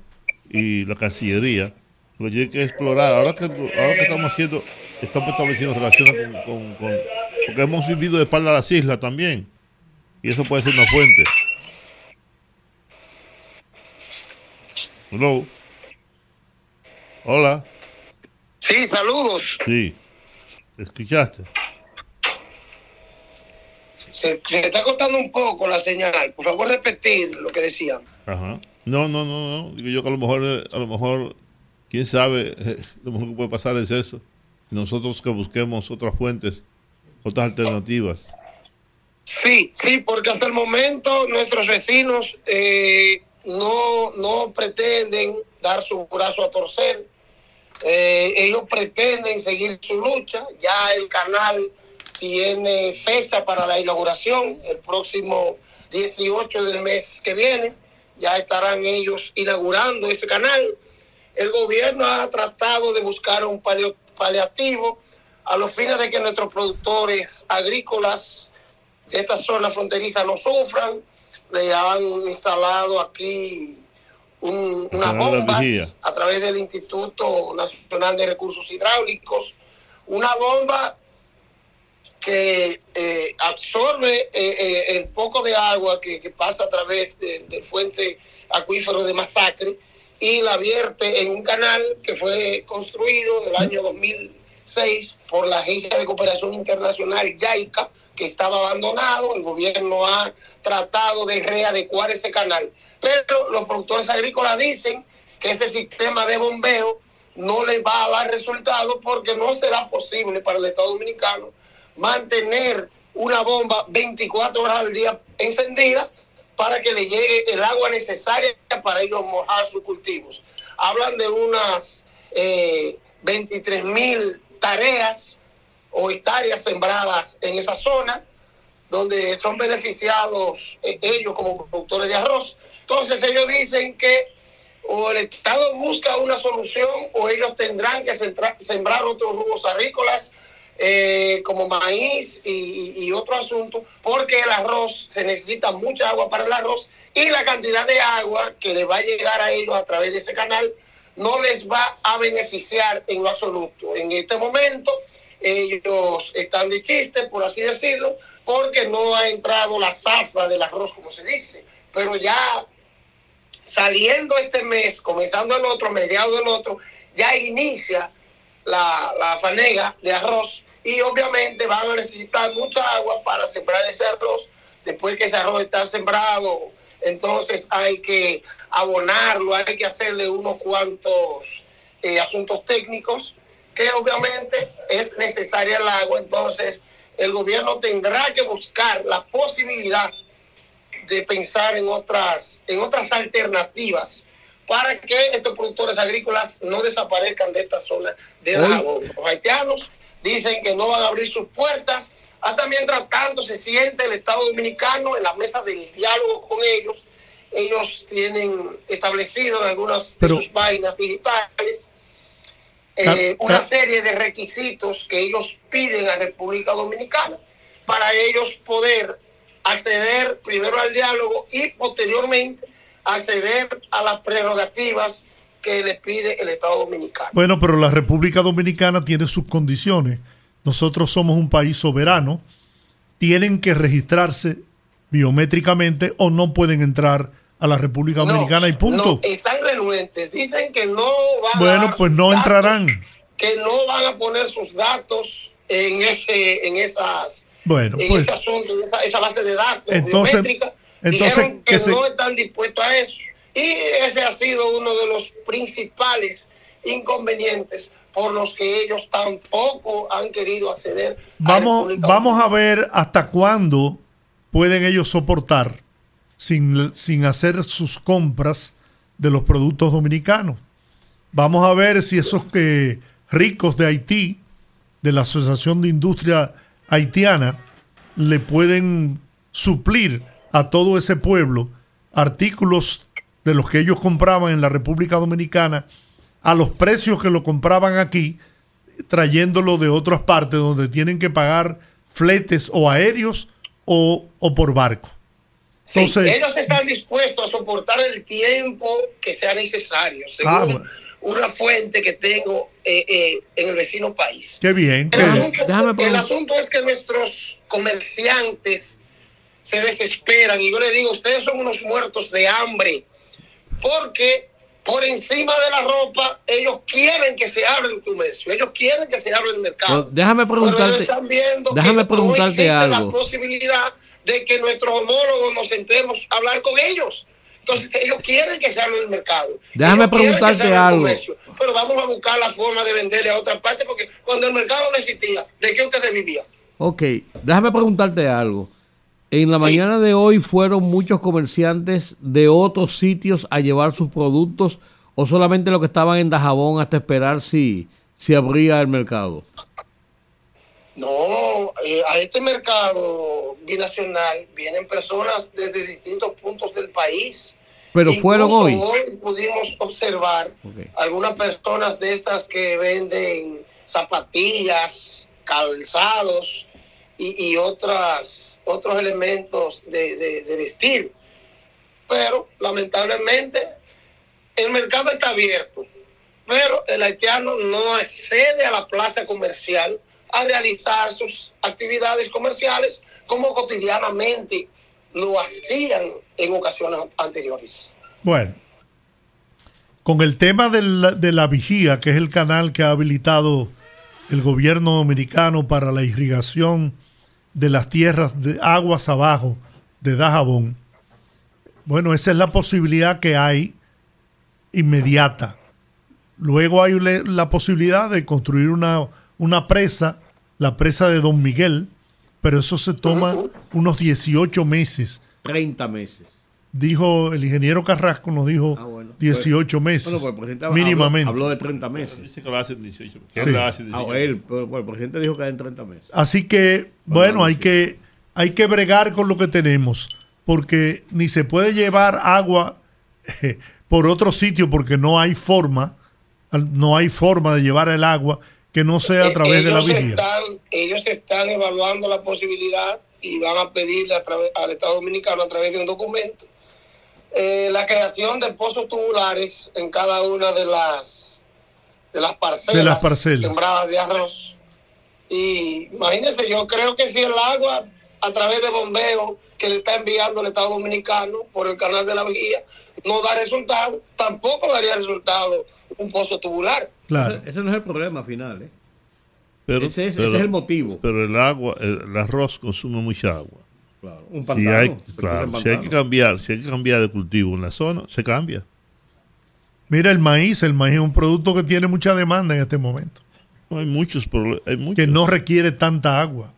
y la Cancillería lo que tiene que explorar, ahora que, ahora que estamos haciendo estamos estableciendo relaciones con, con- con- porque hemos vivido de espalda a las islas también. Y eso puede ser una fuente. Hello. Hola. Sí, saludos. Sí. ¿Escuchaste? Se, se está cortando un poco la señal. Por favor, repetir lo que decían. Ajá. No, no, no, no. Digo yo que a lo mejor, eh, a lo mejor, quién sabe, eh, lo mejor que puede pasar es eso. Nosotros que busquemos otras fuentes, otras alternativas. Sí, sí, porque hasta el momento nuestros vecinos eh, no, no pretenden dar su brazo a torcer. Eh, ellos pretenden seguir su lucha. Ya el canal tiene fecha para la inauguración, el próximo 18 del mes que viene. Ya estarán ellos inaugurando ese canal. El gobierno ha tratado de buscar un palio- paliativo a los fines de que nuestros productores agrícolas de esta zona fronteriza no sufran. Le han instalado aquí un- unas bombas a través del Instituto Nacional de Recursos Hidráulicos. Una bomba que eh, absorbe eh, eh, el poco de agua que, pasa a través de- del fuente acuífero de Masacre y la vierte en un canal que fue construido en el año 2006 por la Agencia de Cooperación Internacional YAICA, que estaba abandonado. El gobierno ha tratado de readecuar ese canal. Pero los productores agrícolas dicen que este sistema de bombeo no les va a dar resultado porque no será posible para el Estado Dominicano mantener una bomba 24 horas al día encendida para que le llegue el agua necesaria para ellos mojar sus cultivos. Hablan de unas eh, 23 mil tareas o hectáreas sembradas en esa zona, donde son beneficiados eh, ellos como productores de arroz. Entonces ellos dicen que o el Estado busca una solución o ellos tendrán que sembrar otros rubros agrícolas eh, como maíz y, otro asunto, porque el arroz se necesita mucha agua para el arroz y la cantidad de agua que le va a llegar a ellos a través de ese canal no les va a beneficiar en lo absoluto. En este momento ellos están de chiste, por así decirlo, porque no ha entrado la zafra del arroz, como se dice, pero ya saliendo este mes, comenzando el otro, mediado del otro, ya inicia la, la fanega de arroz y obviamente van a necesitar mucha agua para sembrar ese arroz. Después que ese arroz está sembrado, entonces hay que abonarlo, hay que hacerle unos cuantos eh, asuntos técnicos que obviamente es necesaria el agua. Entonces el gobierno tendrá que buscar la posibilidad de pensar en otras, en otras alternativas para que estos productores agrícolas no desaparezcan de esta zona de Dajabón. Los haitianos dicen que no van a abrir sus puertas, hasta mientras tanto se siente el Estado Dominicano en la mesa del diálogo con ellos. Ellos tienen establecido en algunas Pero- de sus páginas digitales eh, una serie de requisitos que ellos piden a República Dominicana para ellos poder acceder primero al diálogo y posteriormente acceder a las prerrogativas que le pide el Estado Dominicano. Bueno, pero la República Dominicana tiene sus condiciones. Nosotros somos un país soberano. Tienen que registrarse biométricamente o no pueden entrar a la República Dominicana y punto. No, están renuentes. Dicen que no van a bueno, dar pues no datos, entrarán. Que no van a poner sus datos en ese, en esas, Bueno, en pues ese asunto, en esa, esa base de datos Entonces- biométrica. entonces, Dijeron que, que se- no están dispuestos a eso. Y ese ha sido uno de los principales inconvenientes por los que ellos tampoco han querido acceder. vamos, República vamos a ver hasta cuándo pueden ellos soportar sin, sin hacer sus compras de los productos dominicanos. Vamos a ver si esos que ricos de Haití, de la Asociación de Industria Haitiana, le pueden suplir a todo ese pueblo artículos de los que ellos compraban en la República Dominicana a los precios que lo compraban aquí, trayéndolo de otras partes donde tienen que pagar fletes o aéreos o, o por barco. Sí, Entonces- ellos están dispuestos a soportar el tiempo que sea necesario. Según Ah, bueno. una fuente que tengo eh, eh, en el vecino país. Qué bien. El qué bien. el asunto es que nuestros comerciantes se desesperan y yo le digo, ustedes son unos muertos de hambre, porque por encima de la ropa ellos quieren que se abra el comercio, ellos quieren que se abra el mercado. Pero déjame preguntarte, están viendo déjame no preguntarte existe algo. la posibilidad de que nuestros homólogos nos sentemos a hablar con ellos. Entonces ellos quieren que se abra el mercado. Déjame Ellos preguntarte algo. comercio. Pero vamos a buscar la forma de venderle a otra parte porque cuando el mercado no existía, ¿de qué ustedes vivían? Ok, déjame preguntarte algo. En la mañana de hoy fueron muchos comerciantes de otros sitios a llevar sus productos o solamente los que estaban en Dajabón hasta esperar si, si abría el mercado. No, eh, a este mercado binacional vienen personas desde distintos puntos del país. Pero Incluso fueron hoy. pudimos observar algunas personas de estas que venden zapatillas, calzados y, y otras, otros elementos de, de- de vestir. Pero lamentablemente el mercado está abierto, pero el haitiano no accede a la plaza comercial a realizar sus actividades comerciales como cotidianamente lo hacían en ocasiones anteriores. Bueno, con el tema de la, de la vigía, que es el canal que ha habilitado el gobierno dominicano para la irrigación de las tierras de aguas abajo de Dajabón, bueno, esa es la posibilidad que hay inmediata. Luego hay la posibilidad de construir una, una presa, la presa de Don Miguel, pero eso se toma unos 18 meses. 30 meses. Dijo el ingeniero Carrasco, nos dijo Ah, bueno. 18 meses, Bueno, pues el presidente habló- mínimamente. Habló, de 30 meses. Dice que lo hace en 18. que Sí. él lo hace en Ah, 18. él, pero, bueno, el presidente dijo que en 30 meses. Así que, bueno, hay que, hay que bregar con lo que tenemos, porque ni se puede llevar agua eh, por otro sitio porque no hay forma, no hay forma de llevar el agua que no sea a través de la ellos vigía. están, ellos están evaluando la posibilidad y van a pedirle a través, al Estado Dominicano a través de un documento eh, la creación de pozos tubulares en cada una de las de las parcelas, De las parcelas. sembradas de arroz. Y imagínense, yo creo que si el agua a través de bombeo que le está enviando el Estado Dominicano por el canal de la vigía no da resultado, tampoco daría resultado un pozo tubular. Claro. Ese, ese no es el problema final, ¿eh? Pero- ese, es, pero- ese es el motivo. Pero el agua, el, el arroz consume mucha agua. Claro, un Si pantano. hay, se cruza claro, si hay que cambiar, si hay que cambiar de cultivo en la zona, se cambia. Mira el maíz, el maíz es un producto que tiene mucha demanda en este momento, No, hay muchos problemas, hay que no requiere tanta agua.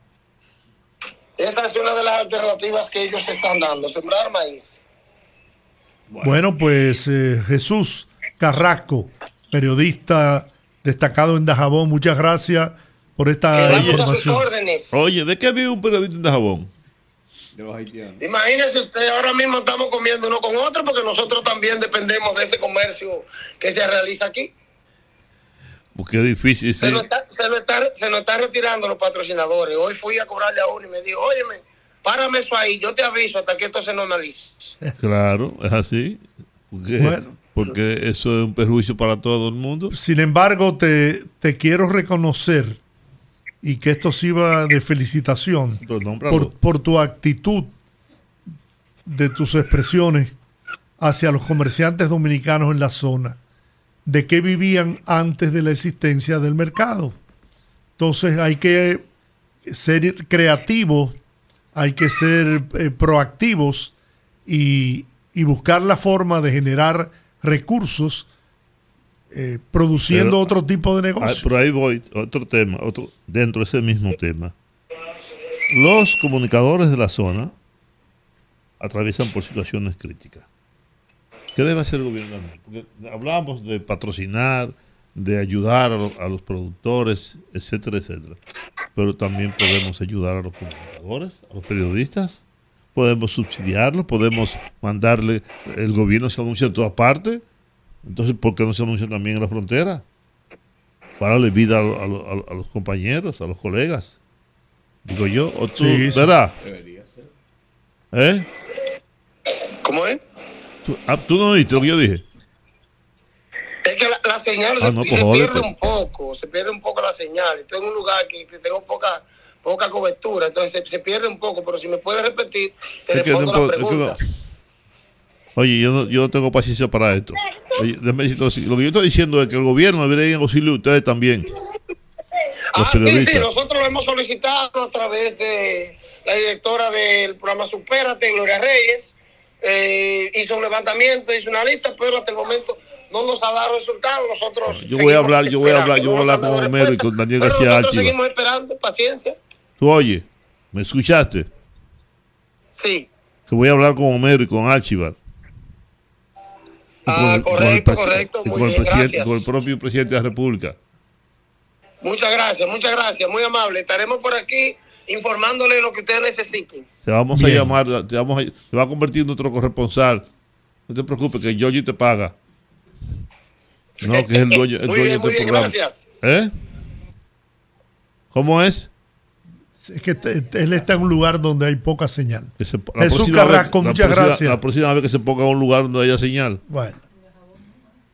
Esa es una de las alternativas que ellos están dando, sembrar maíz. Bueno, pues eh, Jesús Carrasco, periodista destacado en Dajabón, muchas gracias por esta Quedamos a sus información. órdenes. Oye, ¿de qué vive un periodista en Dajabón? De los haitianos. Imagínense usted, ahora mismo estamos comiendo uno con otro porque nosotros también dependemos de ese comercio que se realiza aquí. Porque es difícil. Se, sí. nos está, se, nos está, se nos está retirando los patrocinadores. Hoy fui a cobrarle a uno y me dijo, óyeme, párame eso ahí, yo te aviso hasta que esto se normalice. Claro, es así. Porque, Bueno. porque eso es un perjuicio para todo el mundo. Sin embargo, te, te quiero reconocer y que esto sirva de felicitación por, por tu actitud de tus expresiones hacia los comerciantes dominicanos en la zona, de qué vivían antes de la existencia del mercado. Entonces hay que ser creativos, hay que ser eh, proactivos y, y buscar la forma de generar recursos eh, produciendo Pero- otro tipo de Ah, negocio. por ahí voy, otro tema, otro dentro de ese mismo tema. Los comunicadores de la zona atraviesan por situaciones críticas. ¿Qué debe hacer el gobierno? Porque hablamos de patrocinar, de ayudar a, lo- a los productores, etcétera, etcétera. Pero también podemos ayudar a los comunicadores, a los periodistas. Podemos subsidiarlos, podemos mandarle, el gobierno se anuncia en todas partes. Entonces, ¿por qué no se anuncia también en la frontera? Para darle vida a, lo- a lo- a lo- a los compañeros, a los colegas. Digo yo, o tú, Sí, sí. ¿verdad? ¿Eh? ¿Cómo es? ¿Tú, ah, ¿tú no oíste lo que yo dije? Es que la, la señal Ah, se, no, se pues, pierde un poco, se pierde un poco la señal. Estoy en un lugar que, que tengo poca poca cobertura, entonces se, se pierde un poco, pero si me puede repetir, te Es que no respondo puedo- la es que pregunta. no- Oye, yo no, yo no tengo paciencia para esto. Oye, lo que yo estoy diciendo es que el gobierno debería ir en auxilio de ustedes también. Los Ah, sí, sí, nosotros lo hemos solicitado a través de la directora del programa Supérate, Gloria Reyes. Eh, hizo un levantamiento, hizo una lista, pero hasta el momento no nos ha dado resultados. Nosotros Yo voy a hablar, yo voy a hablar, yo voy a hablar con Homero y con Daniel García Nosotros Archiva. seguimos esperando, paciencia. Tú oye, ¿me escuchaste? Sí. Que voy a hablar con Homero y con Archivar. Ah, el- correcto, presi- correcto, muy con el bien, presidente, gracias. con el propio presidente de la República. Muchas gracias, muchas gracias, muy amable. Estaremos por aquí informándole lo que ustedes necesiten. Te vamos Bien. a llamar, te vamos a, te va a convertir en nuestro corresponsal. No te preocupes, que Giorgi te paga. No, que es el dueño, el Muy dueño bien, de muy este bien, programa. gracias. ¿Eh? ¿Cómo es? Es que él está en un lugar donde hay poca señal. Se- Jesús Carrasco, muchas próxima- gracias. La próxima vez que se ponga en un lugar donde haya señal. Bueno,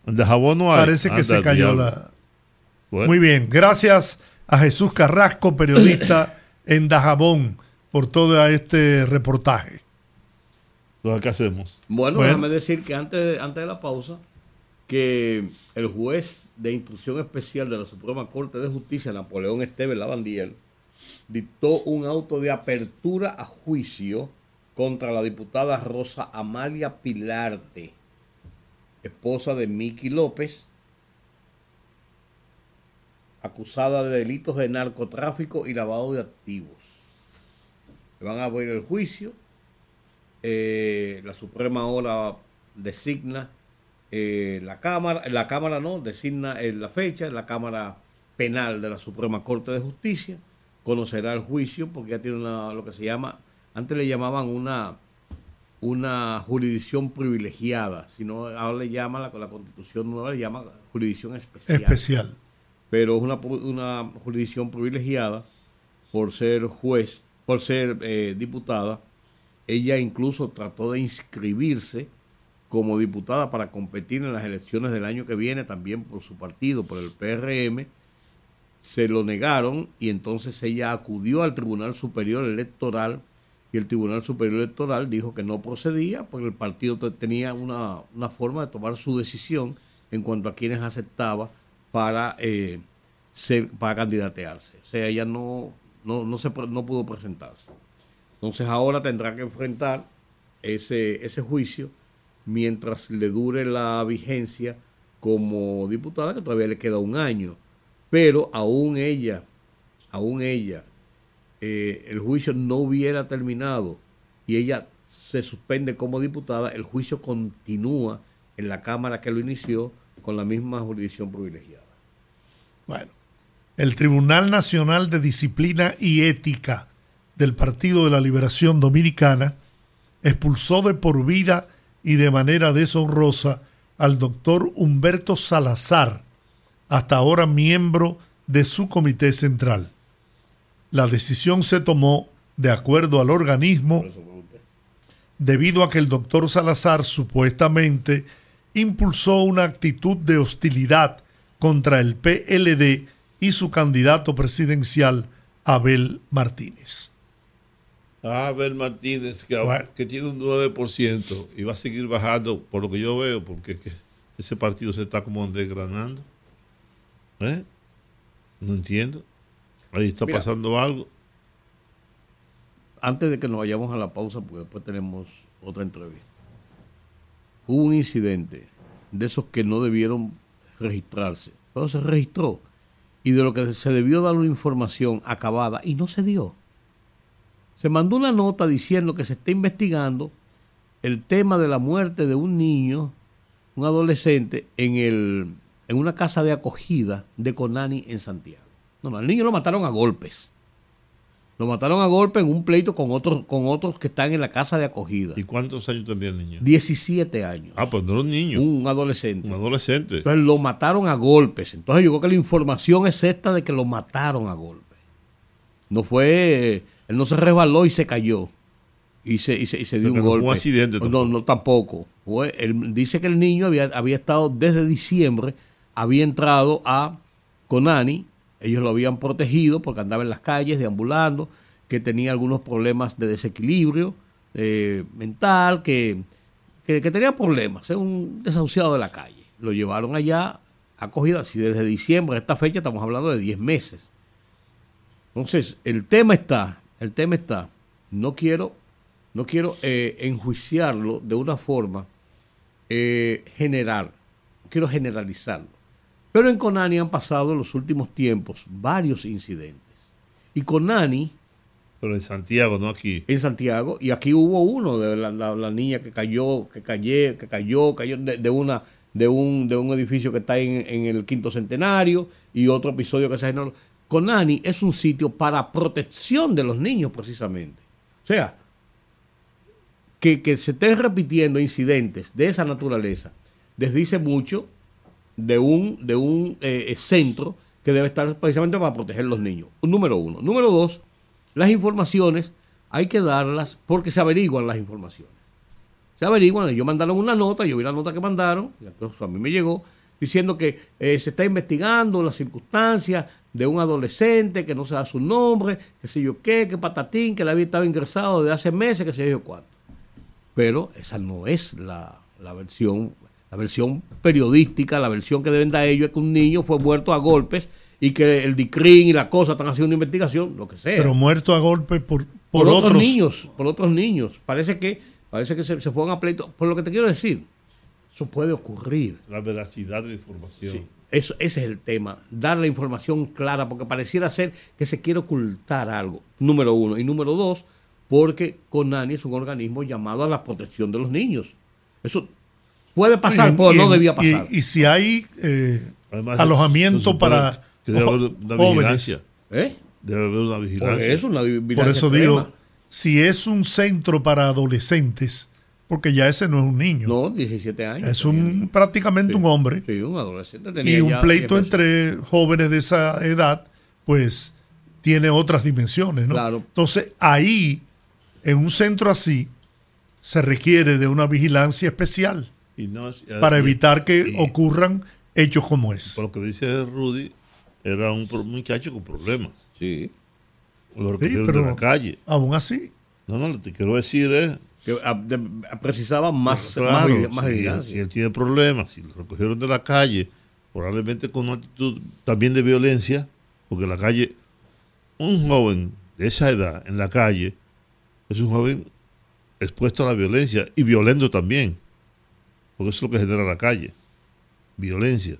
De jabón no hay. parece que Anda, se cayó la... Bueno, Muy bien, gracias a Jesús Carrasco, periodista en Dajabón, por todo este reportaje. entonces, ¿qué hacemos? Bueno, Bueno. déjame decir que antes de, antes de la pausa, que el juez de instrucción especial de la Suprema Corte de Justicia, Napoleón Esteves Lavandiel, dictó un auto de apertura a juicio contra la diputada Rosa Amalia Pilarte, esposa de Miki López, acusada de delitos de narcotráfico y lavado de activos. Le van a abrir el juicio eh, la Suprema ahora designa eh, la Cámara, la Cámara no, designa eh, la fecha, la Cámara Penal de la Suprema Corte de Justicia conocerá el juicio porque ya tiene una, lo que se llama, antes le llamaban una, una jurisdicción privilegiada, sino ahora le llama la, la Constitución nueva, le llama jurisdicción especial Especial. pero es una, una jurisdicción privilegiada por ser juez, por ser eh, diputada. Ella incluso trató de inscribirse como diputada para competir en las elecciones del año que viene, también por su partido, por el PRM. Se lo negaron y entonces ella acudió al Tribunal Superior Electoral y el Tribunal Superior Electoral dijo que no procedía porque el partido te- tenía una, una forma de tomar su decisión en cuanto a quienes aceptaba para, eh, ser, para candidatearse. O sea, ella no, no, no, se, no pudo presentarse. Entonces ahora tendrá que enfrentar ese, ese juicio mientras le dure la vigencia como diputada, que todavía le queda un año. Pero aún ella, aún ella, eh, el juicio no hubiera terminado y ella se suspende como diputada, el juicio continúa en la Cámara que lo inició con la misma jurisdicción privilegiada. Bueno, el Tribunal Nacional de Disciplina y Ética del Partido de la Liberación Dominicana expulsó de por vida y de manera deshonrosa al doctor Humberto Salazar, hasta ahora miembro de su comité central. La decisión se tomó de acuerdo al organismo debido a que el doctor Salazar supuestamente impulsó una actitud de hostilidad contra el PLD y su candidato presidencial, Abel Martínez. Abel Martínez, que, Bueno. que tiene un 9% y va a seguir bajando por lo que yo veo, porque es que ese partido se está como desgranando. ¿Eh? No entiendo. Ahí está Mira. pasando algo. antes de que nos vayamos a la pausa, porque después tenemos otra entrevista. Hubo un incidente de esos que no debieron registrarse, pero se registró. Y de lo que se debió dar una información acabada y no se dio. Se mandó una nota diciendo que se está investigando el tema de la muerte de un niño, un adolescente, en, el, en una casa de acogida de Conani en Santiago. No, no, al niño lo mataron a golpes. Lo mataron a golpe en un pleito con otros, con otros que están en la casa de acogida. ¿Y cuántos años tendría el niño? 17 años. Ah, pues no era un niño, Un adolescente. un adolescente. Entonces lo mataron a golpes. Entonces yo creo que la información es esta de que lo mataron a golpes. No fue, él no se resbaló y se cayó. y se, y se, y se dio Porque un no fue golpe. un accidente No, no, tampoco. Fue, él dice que el niño había, había estado desde diciembre, había entrado a Conani, ellos lo habían protegido porque andaba en las calles deambulando, que tenía algunos problemas de desequilibrio eh, mental, que, que, tenía problemas, es un desahuciado de la calle. Lo llevaron allá, acogida, así desde diciembre a esta fecha estamos hablando de 10 meses. Entonces, el tema está, el tema está, no quiero, no quiero eh, enjuiciarlo de una forma eh, general, quiero generalizarlo. Pero en Conani han pasado en los últimos tiempos varios incidentes. Y Conani, Pero en Santiago, no aquí. en Santiago, y aquí hubo uno de la, la- la niña que cayó, que cayó, que cayó, cayó de, de una de un, de un edificio que está en, en el quinto centenario, y otro episodio que se generó. Conani es un sitio para protección de los niños, precisamente. O sea, que, que se estén repitiendo incidentes de esa naturaleza desdice mucho de un, de un eh, centro que debe estar precisamente para proteger a los niños. Número uno. Número dos, las informaciones hay que darlas porque se averiguan las informaciones. Se averiguan, ellos mandaron una nota, yo vi la nota que mandaron, y a mí me llegó, diciendo que eh, se está investigando las circunstancias de un adolescente que no se da su nombre, que sé yo qué, que patatín, que le había estado ingresado desde hace meses, que sé yo cuánto. Pero esa no es la, la versión, la versión periodística, la versión que deben dar ellos es que un niño fue muerto a golpes y que el DICRIN y la cosa están haciendo una investigación, lo que sea Pero muerto a golpe por, por, por, otros, otros niños, por otros niños. Parece que, parece que se, se fueron a pleito. Por lo que te quiero decir, eso puede ocurrir. La veracidad de la información. Sí, eso, ese es el tema, dar la información clara, porque pareciera ser que se quiere ocultar algo, número uno. Y número dos, porque CONANI es un organismo llamado a la protección de los niños. Eso puede pasar, Y- pero y- no debía pasar. Y, si hay eh, Además, alojamiento para que debe haber una jóvenes, vigilancia. ¿Eh? Debe haber una Por vigilancia. eso, una por eso digo, si es un centro para adolescentes, porque ya ese no es un niño, No, 17 años. es un prácticamente un hombre. Sí, un adolescente. tenía y un ya pleito 10 meses. entre jóvenes de esa edad, pues tiene otras dimensiones, ¿no? Claro. Entonces, ahí, en un centro así, se requiere de una vigilancia especial Y no es- para evitar que y- ocurran hechos como es. Por lo que dice Rudy, era un pro- muchacho con problemas. Sí. Lo Sí, recogieron pero de la calle. aún así, No, no, lo que te quiero decir es. Que ah, de- precisaba más, claro, más, más si, vigilancia. si él tiene problemas, si lo recogieron de la calle, probablemente con una actitud también de violencia, porque la calle, un joven de esa edad en la calle, es un joven expuesto a la violencia y violento también, porque eso es lo que genera la calle, violencia.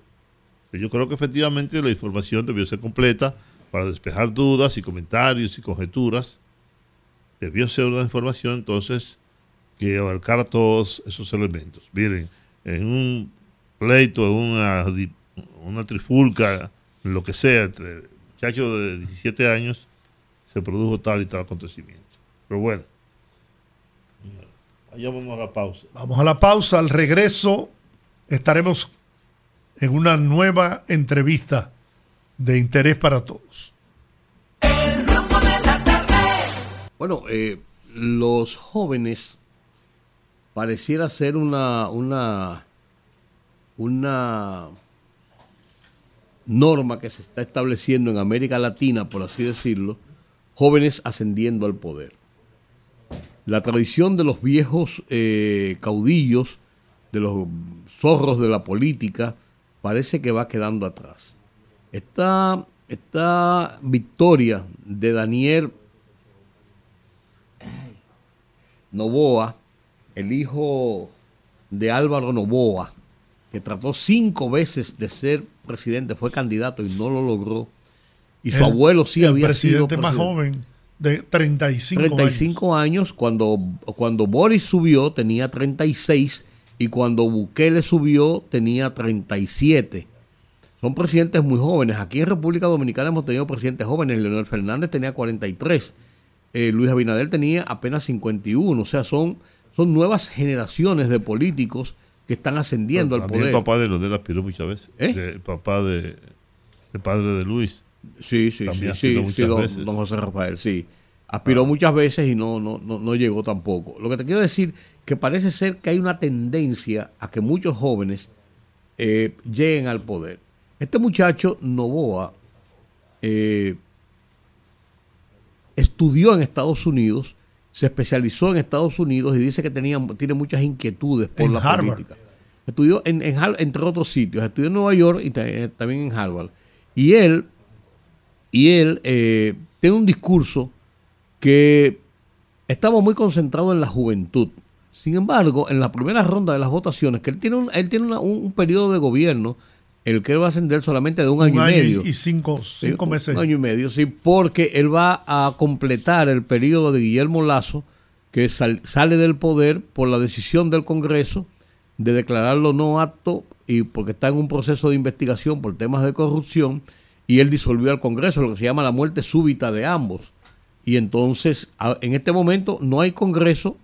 Yo creo que efectivamente la información debió ser completa para despejar dudas y comentarios y conjeturas. Debió ser una información entonces que abarcara todos esos elementos. Miren, en un pleito, en una, una trifulca, lo que sea, entre muchachos de 17 años, se produjo tal y tal acontecimiento. Pero bueno, allá vamos a la pausa. vamos a la pausa. Al regreso estaremos en una nueva entrevista de interés para todos. El rumbo de la tarde. Bueno, eh, los jóvenes pareciera ser una, una, una norma que se está estableciendo en América Latina, por así decirlo, jóvenes ascendiendo al poder. La tradición de los viejos eh, caudillos, de los zorros de la política, parece que va quedando atrás. Esta, esta victoria de Daniel Novoa, el hijo de Álvaro Novoa, que trató cinco veces de ser presidente, fue candidato y no lo logró. Y su El- abuelo sí el había sido presidente más presidente. joven de 35, 35 años. cuando, cuando Boris subió tenía 36 y cuando Bukele subió tenía 37. Son presidentes muy jóvenes. Aquí en República Dominicana hemos tenido presidentes jóvenes. Leonel Fernández tenía 43. Eh, Luis Abinader tenía apenas 51. O sea, son, son nuevas generaciones de políticos que están ascendiendo al poder. el papá de Leonel aspiró muchas veces. ¿Eh? El papá de, el padre de Luis. Sí, sí, También sí, sí, sí, don, José Rafael, sí. Aspiró muchas veces y no, no, no, no llegó tampoco. Lo que te quiero decir que parece ser que hay una tendencia a que muchos jóvenes eh, lleguen al poder. Este muchacho, Novoa, eh, estudió en Estados Unidos, se especializó en Estados Unidos y dice que tenía, tiene muchas inquietudes por En la Harvard. política. Estudió en, entre otros sitios, estudió en Nueva York y eh, también en Harvard. Y él, y él eh, tiene un discurso que estaba muy concentrado en la juventud. Sin embargo, en la primera ronda de las votaciones, que él tiene un, él tiene una- un, un periodo de gobierno, el que él va a ascender solamente de un, Un año, año y medio. y cinco, cinco meses. Un año y medio, sí, porque él va a completar el periodo de Guillermo Lazo, que sal- sale del poder por la decisión del Congreso de declararlo no apto y porque está en un proceso de investigación por temas de corrupción y él disolvió al Congreso, lo que se llama la muerte súbita de ambos. Y entonces, en este momento no hay Congreso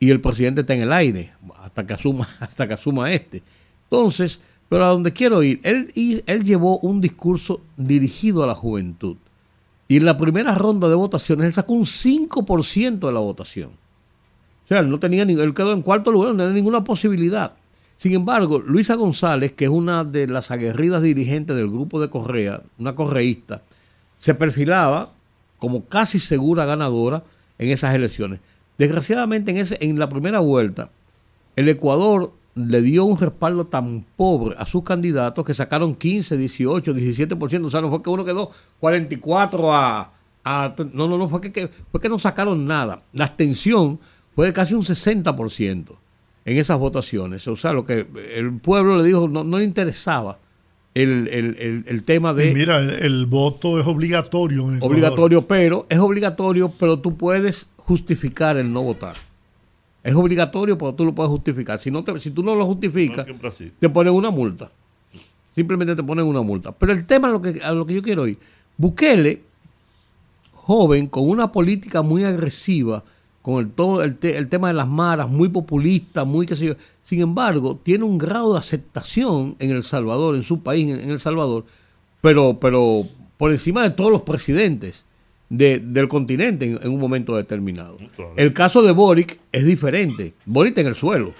y el presidente está en el aire hasta que asuma, hasta que asuma este. Entonces, pero a donde quiero ir, él, él llevó un discurso dirigido a la juventud. Y en la primera ronda de votaciones él sacó un 5% de la votación. O sea, él no tenía ni, él quedó en cuarto lugar, no tenía ninguna posibilidad. Sin embargo, Luisa González, que es una de las aguerridas dirigentes del grupo de Correa, una correísta, se perfilaba como casi segura ganadora en esas elecciones. Desgraciadamente, en, ese, en la primera vuelta, el Ecuador le dio un respaldo tan pobre a sus candidatos que sacaron 15, 18, 17%. O sea, no fue que uno quedó 44 a... a no, no, no, fue que, fue que no sacaron nada. La abstención fue de casi un 60% en esas votaciones. O sea, lo que el pueblo le dijo, no, no le interesaba el, el- el- el tema de Y mira, el, voto es obligatorio. en obligatorio, pero es obligatorio, pero tú puedes justificar el no votar. Es obligatorio, pero tú lo puedes justificar. Si no te, si tú no lo justificas, No, te ponen una multa. Simplemente te ponen una multa. Pero el tema a lo que, a lo que yo quiero ir, Bukele, joven, con una política muy agresiva, con el, todo el, te- el tema de las maras, muy populista, muy qué sé yo. Sin embargo, tiene un grado de aceptación en El Salvador, en su país, en, en El Salvador, pero, pero por encima de todos los presidentes de- del continente en, en un momento determinado. El caso de Boric es diferente. Boric está en el suelo.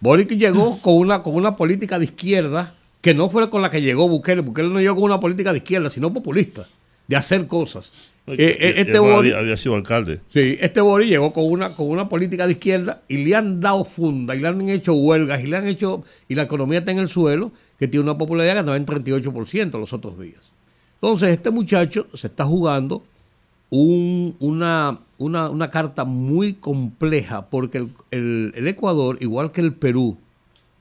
Boric llegó con una, con una política de izquierda que no fue con la que llegó Bukele. Bukele no llegó con una política de izquierda, sino populista, de hacer cosas. Eh, eh, este había, había sido alcalde. sí, este Boric llegó con una, con una política de izquierda y le han dado funda y le han hecho huelgas y le han hecho, y la economía está en el suelo, que tiene una popularidad que andaba en 38% los otros días. Entonces, este muchacho se está jugando un- una, una, una carta muy compleja, porque el, el- el Ecuador, igual que el Perú,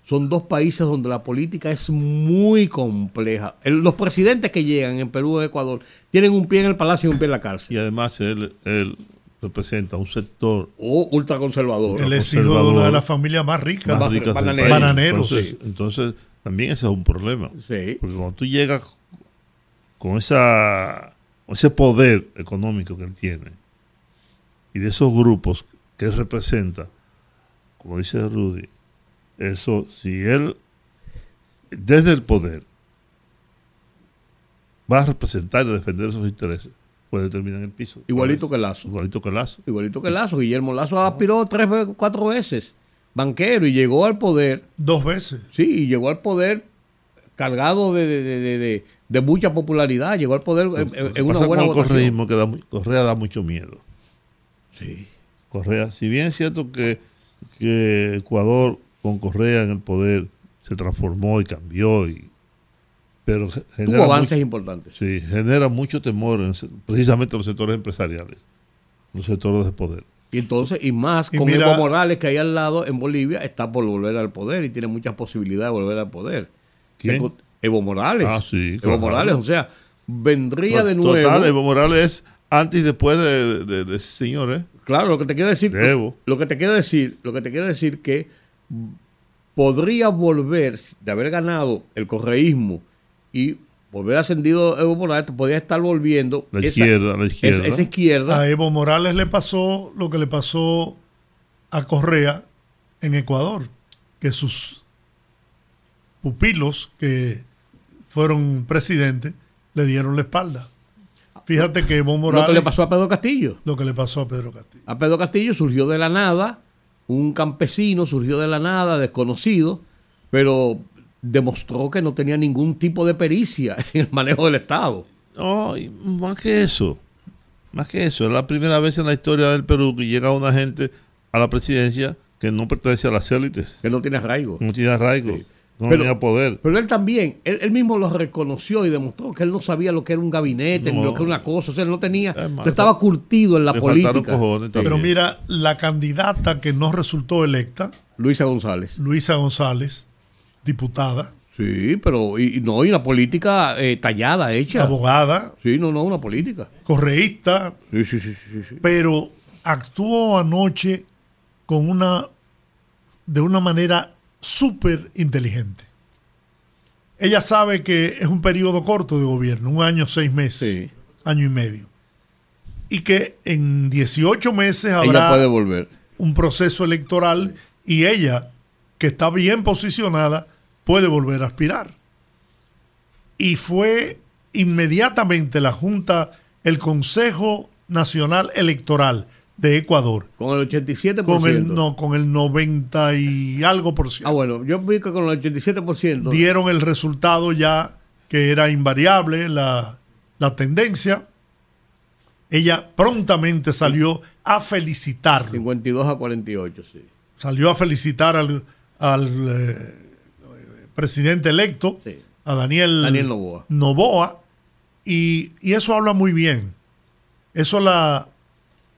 son dos países donde la política es muy compleja. El- los presidentes que llegan en Perú y Ecuador tienen un pie en el palacio y un pie en la cárcel. Y además él, él representa un sector O ultraconservador. Él es hijo de una de las familias más ricas. más rico del bananero. país. Bananero, Entonces, sí. entonces, también ese es un problema. Sí. Porque cuando tú llegas con esa con ese poder económico que él tiene y de esos grupos que él representa, como dice Rudy, eso, si él desde el poder va a representar y defender esos intereses, puede terminar en el piso. Igualito que Lazo. Igualito que Lazo. Igualito que Lazo. Guillermo Lazo aspiró tres, cuatro veces banquero y llegó al poder. Dos veces. Sí, y llegó al poder cargado de, de- de- de- de mucha popularidad. Llegó al poder en, una pasa buena con el votación. correísmo que da Correa da mucho miedo. Sí. Correa, si bien es cierto que, que Ecuador con Correa en el poder se transformó y cambió, y, pero ge- genera, Tuvo avances mucho, importantes. sí, genera mucho temor en precisamente en los sectores empresariales, los sectores de poder. Y entonces, y más Y con mira- Evo Morales, que ahí al lado en Bolivia está por volver al poder y tiene muchas posibilidades de volver al poder. ¿Quién? Evo Morales. Ah, sí, Evo claro. Morales, o sea, vendría de nuevo. Total, Evo Morales es antes y después de, de, de ese señor, ¿eh? Claro, lo que te quiero decir, De Evo. lo que te quiero decir, lo que te quiero decir que podría volver de haber ganado el correísmo y volver ascendido Evo Morales, podría estar volviendo La izquierda, la izquierda. esa- esa izquierda. A Evo Morales le pasó lo que le pasó a Correa en Ecuador, que sus pupilos que fueron presidentes le dieron la espalda. Fíjate que Evo Lo Morales. que le pasó a Pedro Castillo. lo que le pasó a Pedro Castillo. A Pedro Castillo surgió de la nada, un campesino surgió de la nada, desconocido, pero demostró que no tenía ningún tipo de pericia en el manejo del Estado. No, más que eso. Más que eso. Es la primera vez en la historia del Perú que llega una gente a la presidencia que no pertenece a las élites. que no tiene arraigo. No tiene arraigo. No Pero- tenía poder. Pero él también, él, él mismo lo reconoció y demostró que él no sabía lo que era un gabinete, ni lo que era una cosa, o sea, él no tenía, no estaba curtido en la le política. Pero mira, la candidata que no resultó electa, Luisa González. Luisa González, diputada, Sí, pero y, y no, y una política eh, tallada, hecha. abogada, Sí, no, no, una política. correísta, Sí, sí, sí, sí, sí. pero actuó anoche con una de una manera súper inteligente. Ella sabe que es un periodo corto de gobierno, un año, seis meses, Sí. año y medio. Y que en 18 meses Ella habrá puede volver. un proceso electoral y ella, que está bien posicionada, puede volver a aspirar. Y fue inmediatamente la Junta, el Consejo Nacional Electoral de Ecuador, Con el 87%. con el, no, con el 90 y algo por ciento, Ah, bueno, yo vi que con el 87%. dieron el resultado ya que era invariable la, la tendencia. Ella prontamente salió a felicitarlo. 52 a 48, sí. salió a felicitar al, al, eh, presidente electo, Sí. a Daniel, Daniel Noboa. Noboa, y, y eso habla muy bien. Eso la,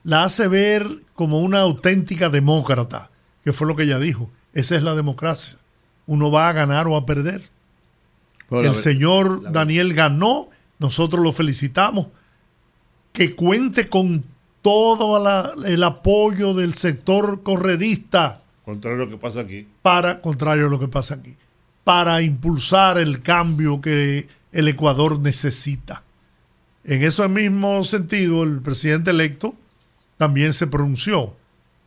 la hace ver como una auténtica demócrata, que fue lo que ella dijo. Esa es la democracia. Uno va a ganar o a perder. Pero El señor Daniel ganó, nosotros lo felicitamos. Que cuente con todo la- el apoyo del sector correrista Contrario a lo que pasa aquí. para, contrario a lo que pasa aquí, para impulsar el cambio que el Ecuador necesita. En ese mismo sentido, el presidente electo también se pronunció,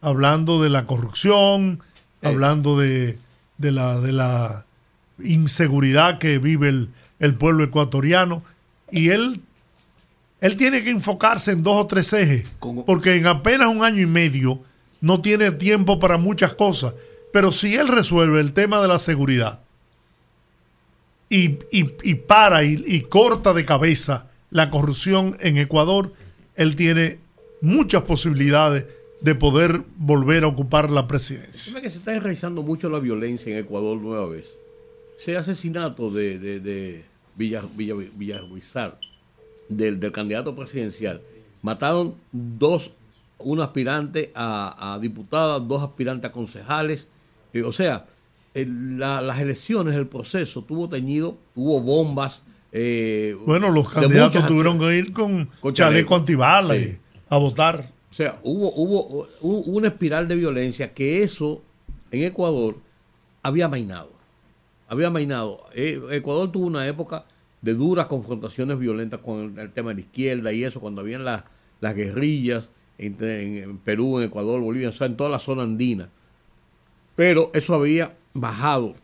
hablando de la corrupción, hablando de, de la, de la inseguridad que vive el, el pueblo ecuatoriano, y él, él tiene que enfocarse en dos o tres ejes, porque en apenas un año y medio no tiene tiempo para muchas cosas, pero si él resuelve el tema de la seguridad, y, y- y para y, y corta de cabeza la corrupción en Ecuador, él tiene muchas posibilidades de poder volver a ocupar la presidencia. Que se está enraizando mucho la violencia en Ecuador nueva vez. Ese asesinato de, de, de Villa, Villa, Villarruizar, del, del candidato presidencial, mataron dos, un aspirante a, a diputada, dos aspirantes a concejales. Eh, o sea, el- la- las elecciones, el proceso tuvo teñido, hubo bombas. eh, Bueno, los candidatos muchas tuvieron que ir con, Con chaleco chaleco. antibalas Sí. A votar. O sea, hubo, hubo, una espiral de violencia que eso en Ecuador había mainado. Había mainado. Eh, Ecuador tuvo una época de duras confrontaciones violentas con el, tema de la izquierda y eso, cuando habían las las guerrillas en, Perú, en Ecuador, Bolivia, o sea, en toda la zona andina. Pero eso había bajado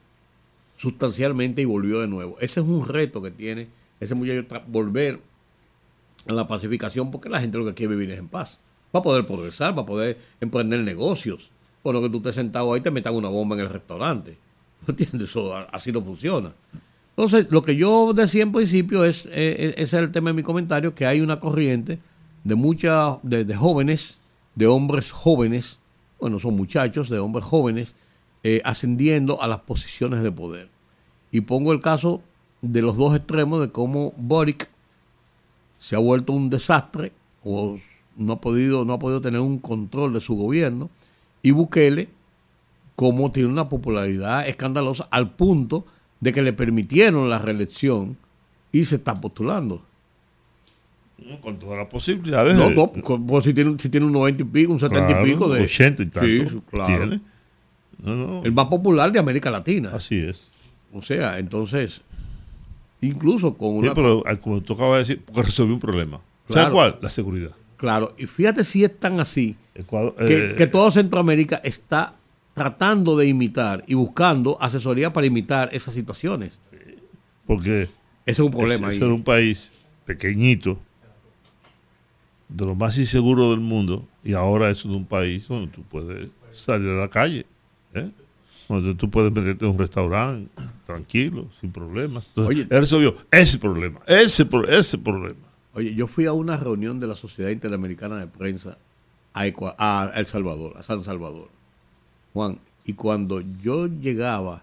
sustancialmente y volvió de nuevo. Ese es un reto que tiene ese muchacho, volver la pacificación, porque la gente lo que quiere vivir es en paz. Va a poder progresar, va a poder emprender negocios. Por lo que tú estés sentado ahí te metan una bomba en el restaurante. ¿No entiendes? Eso así no funciona. Entonces, lo que yo decía en principio es, eh, ese es el tema de mi comentario, que hay una corriente de muchas, de, de jóvenes, de hombres jóvenes, bueno, son muchachos, de hombres jóvenes, eh, ascendiendo a las posiciones de poder. Y pongo el caso de los dos extremos de cómo Boric se ha vuelto un desastre o no ha podido, no ha podido tener un control de su gobierno y Bukele como tiene una popularidad escandalosa al punto de que le permitieron la reelección y se está postulando. No, Con todas las posibilidades. No, no, pues si tiene, si tiene un 90 y pico, un 70 Claro, y pico de 80 y tanto. Sí, claro. tiene. No, no. El más popular de América Latina. Así es. O sea, entonces, incluso con Sí, una... pero ah, como tú acabas de decir, porque resolvió un problema. ¿Sabes Claro. cuál? La seguridad. Claro, y fíjate si es tan así Ecuador, que, eh, que todo Centroamérica está tratando de imitar y buscando asesoría para imitar esas situaciones. porque Ese es un problema ahí. ese era un país pequeñito, de lo más inseguro del mundo y ahora es un país donde tú puedes salir a la calle, ¿eh? Donde tú puedes meterte en un restaurante tranquilo, sin problemas. Entonces, Oye. él resolvió ese problema, ese, ese problema. Oye, yo fui a una reunión de la Sociedad Interamericana de Prensa a, Ecua- a El Salvador, a San Salvador. Juan, y cuando yo llegaba,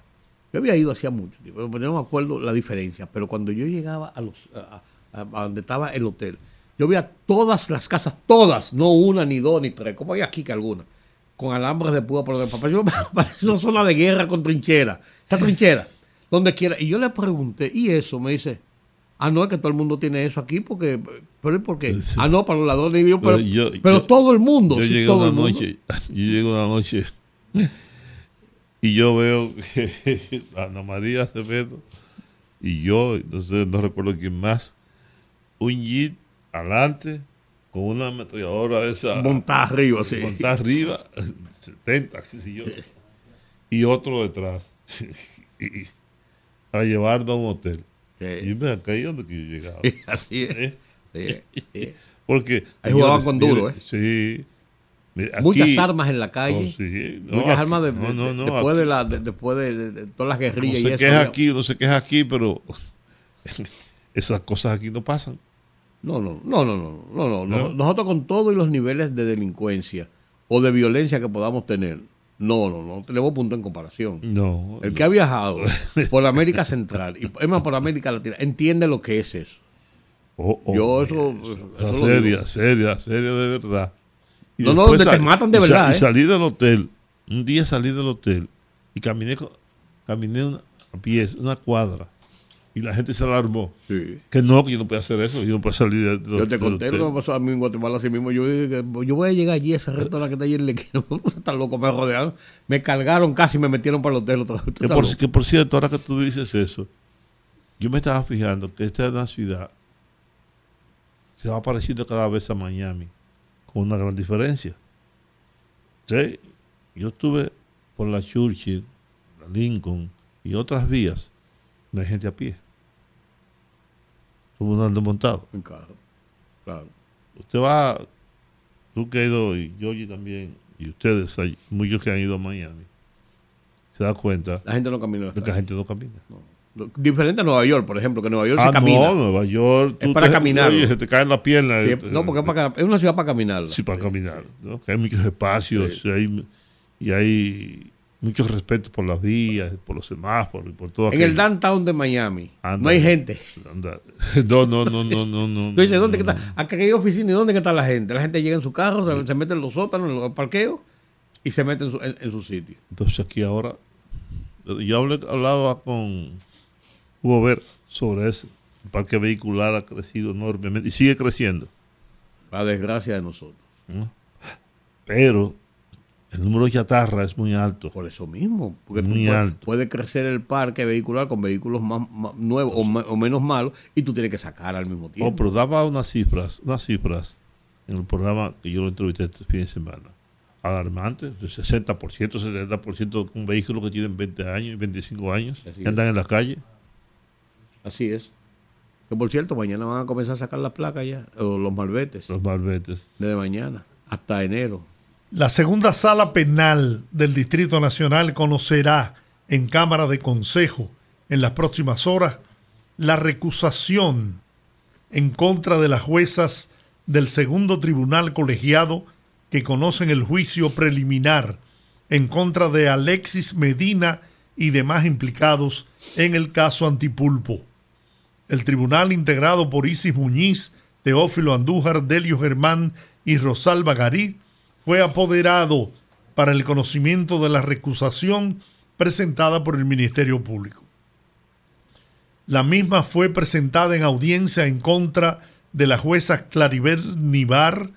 yo había ido hacía mucho tiempo, no me acuerdo la diferencia, pero cuando yo llegaba a, los, a, a- a donde estaba el hotel, yo veía todas las casas, todas, no una, ni dos, ni tres, como hay aquí que algunas, con alambres de púa por donde papá. Yo parece una zona de guerra con trinchera, esa trinchera, donde quiera. Y yo le pregunté, ¿y eso? Me dice, ah, no, es que todo el mundo tiene eso aquí, porque, pero ¿y por qué? Ah, no, para los ladrones. Yo, pero, Pero yo- pero yo- todo el mundo, Yo sí, todo una el noche, yo llego una noche y yo veo que Ana María Acevedo y yo, no sé, no recuerdo quién más, un jeep adelante con una ametralladora de esa Montada arriba, así. montada arriba, 70, qué sé yo, y otro detrás, y, para llevarlo a un hotel. Y me caí donde que yo llegaba. Así es. ¿eh? Sí, sí. Porque Ahí jugaban con duro, mire, Sí. Muchas armas en la calle. Oh, sí. No, Muchas aquí- armas de, no, de- no, no, después, aquí- de, la, de- después de, todas las no guerrillas y se eso. queja ya- aquí, no se queja aquí, pero esas cosas aquí no pasan. No, no, no, no, no, no, no, ¿No? no. Nosotros con todos los niveles de delincuencia o de violencia que podamos tener, no, no, no tenemos punto en comparación. No. El que ha viajado por América Central y es más por América Latina entiende lo que es eso. Oh, oh, Yo eso, eso, seria, seria, seria de verdad. Y No, no, donde te matan de y verdad, Y ¿eh? salí del hotel. Un día salí del hotel y caminé, caminé una, a pies, una cuadra. Y la gente se alarmó. Sí. Que no, que yo no puedo hacer eso. Yo no puedo salir del, Yo te conté lo que pasó a mí en Guatemala así mismo. Yo dije yo voy a llegar allí a ese restaurante que está allí en Lequino. Están loco, me rodearon. Me cargaron casi y me metieron para el hotel Que por, que por cierto, ahora que tú dices eso, yo me estaba fijando que esta es una ciudad se va pareciendo cada vez a Miami, con una gran diferencia. Sí, yo estuve por la Churchill, la Lincoln y otras vías, no hay gente a pie. Somos andando montado. En carro. Claro. Usted va, tú que has ido, y Yogi también, y ustedes, hay muchos que han ido a Miami, se da cuenta La gente no camina. de que la gente no camina. No. Diferente a Nueva York, por ejemplo, que Nueva York Ah, se camina. no, Nueva York. Es para te- caminar. Oye, se te caen las piernas. Sí, no, porque es, para, es una ciudad para caminar. Sí, para caminar. ¿no? Que hay muchos espacios hay, y hay mucho respeto por las vías, por los semáforos y por todo En el aquello. downtown de Miami Anda. no hay gente. Anda. No, no, no, no, no. no Tú dices, ¿dónde no, que está? Acá hay oficina y ¿dónde que está la gente? La gente llega en su carro, se, se mete en los sótanos, en los parqueos y se mete en su, en- en su sitio. Entonces aquí ahora, yo hablé, hablaba con Hugo Ver sobre eso. El parque vehicular ha crecido enormemente y sigue creciendo. La desgracia de nosotros. ¿no? Pero el número de chatarra es muy alto. Por eso mismo. Porque Muy puedes, alto. puede crecer el parque vehicular con vehículos más, más nuevos o, me- o menos malos y tú tienes que sacar al mismo Oh, tiempo. pero daba unas cifras, unas cifras en el programa que yo lo entrevisté este fin de semana. Alarmantes, de 60%, 70% con vehículos que tienen 20 años y 25 años, Así que es. andan en la calle. Así es. Que por cierto, mañana van a comenzar a sacar las placas ya, o los malbetes, Los malbetes. desde mañana hasta enero. La segunda sala penal del Distrito Nacional conocerá en Cámara de Consejo en las próximas horas la recusación en contra de las juezas del segundo tribunal colegiado que conocen el juicio preliminar en contra de Alexis Medina y demás implicados en el caso Antipulpo. El tribunal integrado por Isis Muñiz, Teófilo Andújar, Delio Germán y Rosalba Garí fue apoderado para el conocimiento de la recusación presentada por el Ministerio Público. La misma fue presentada en audiencia en contra de las juezas Claribel Nivar,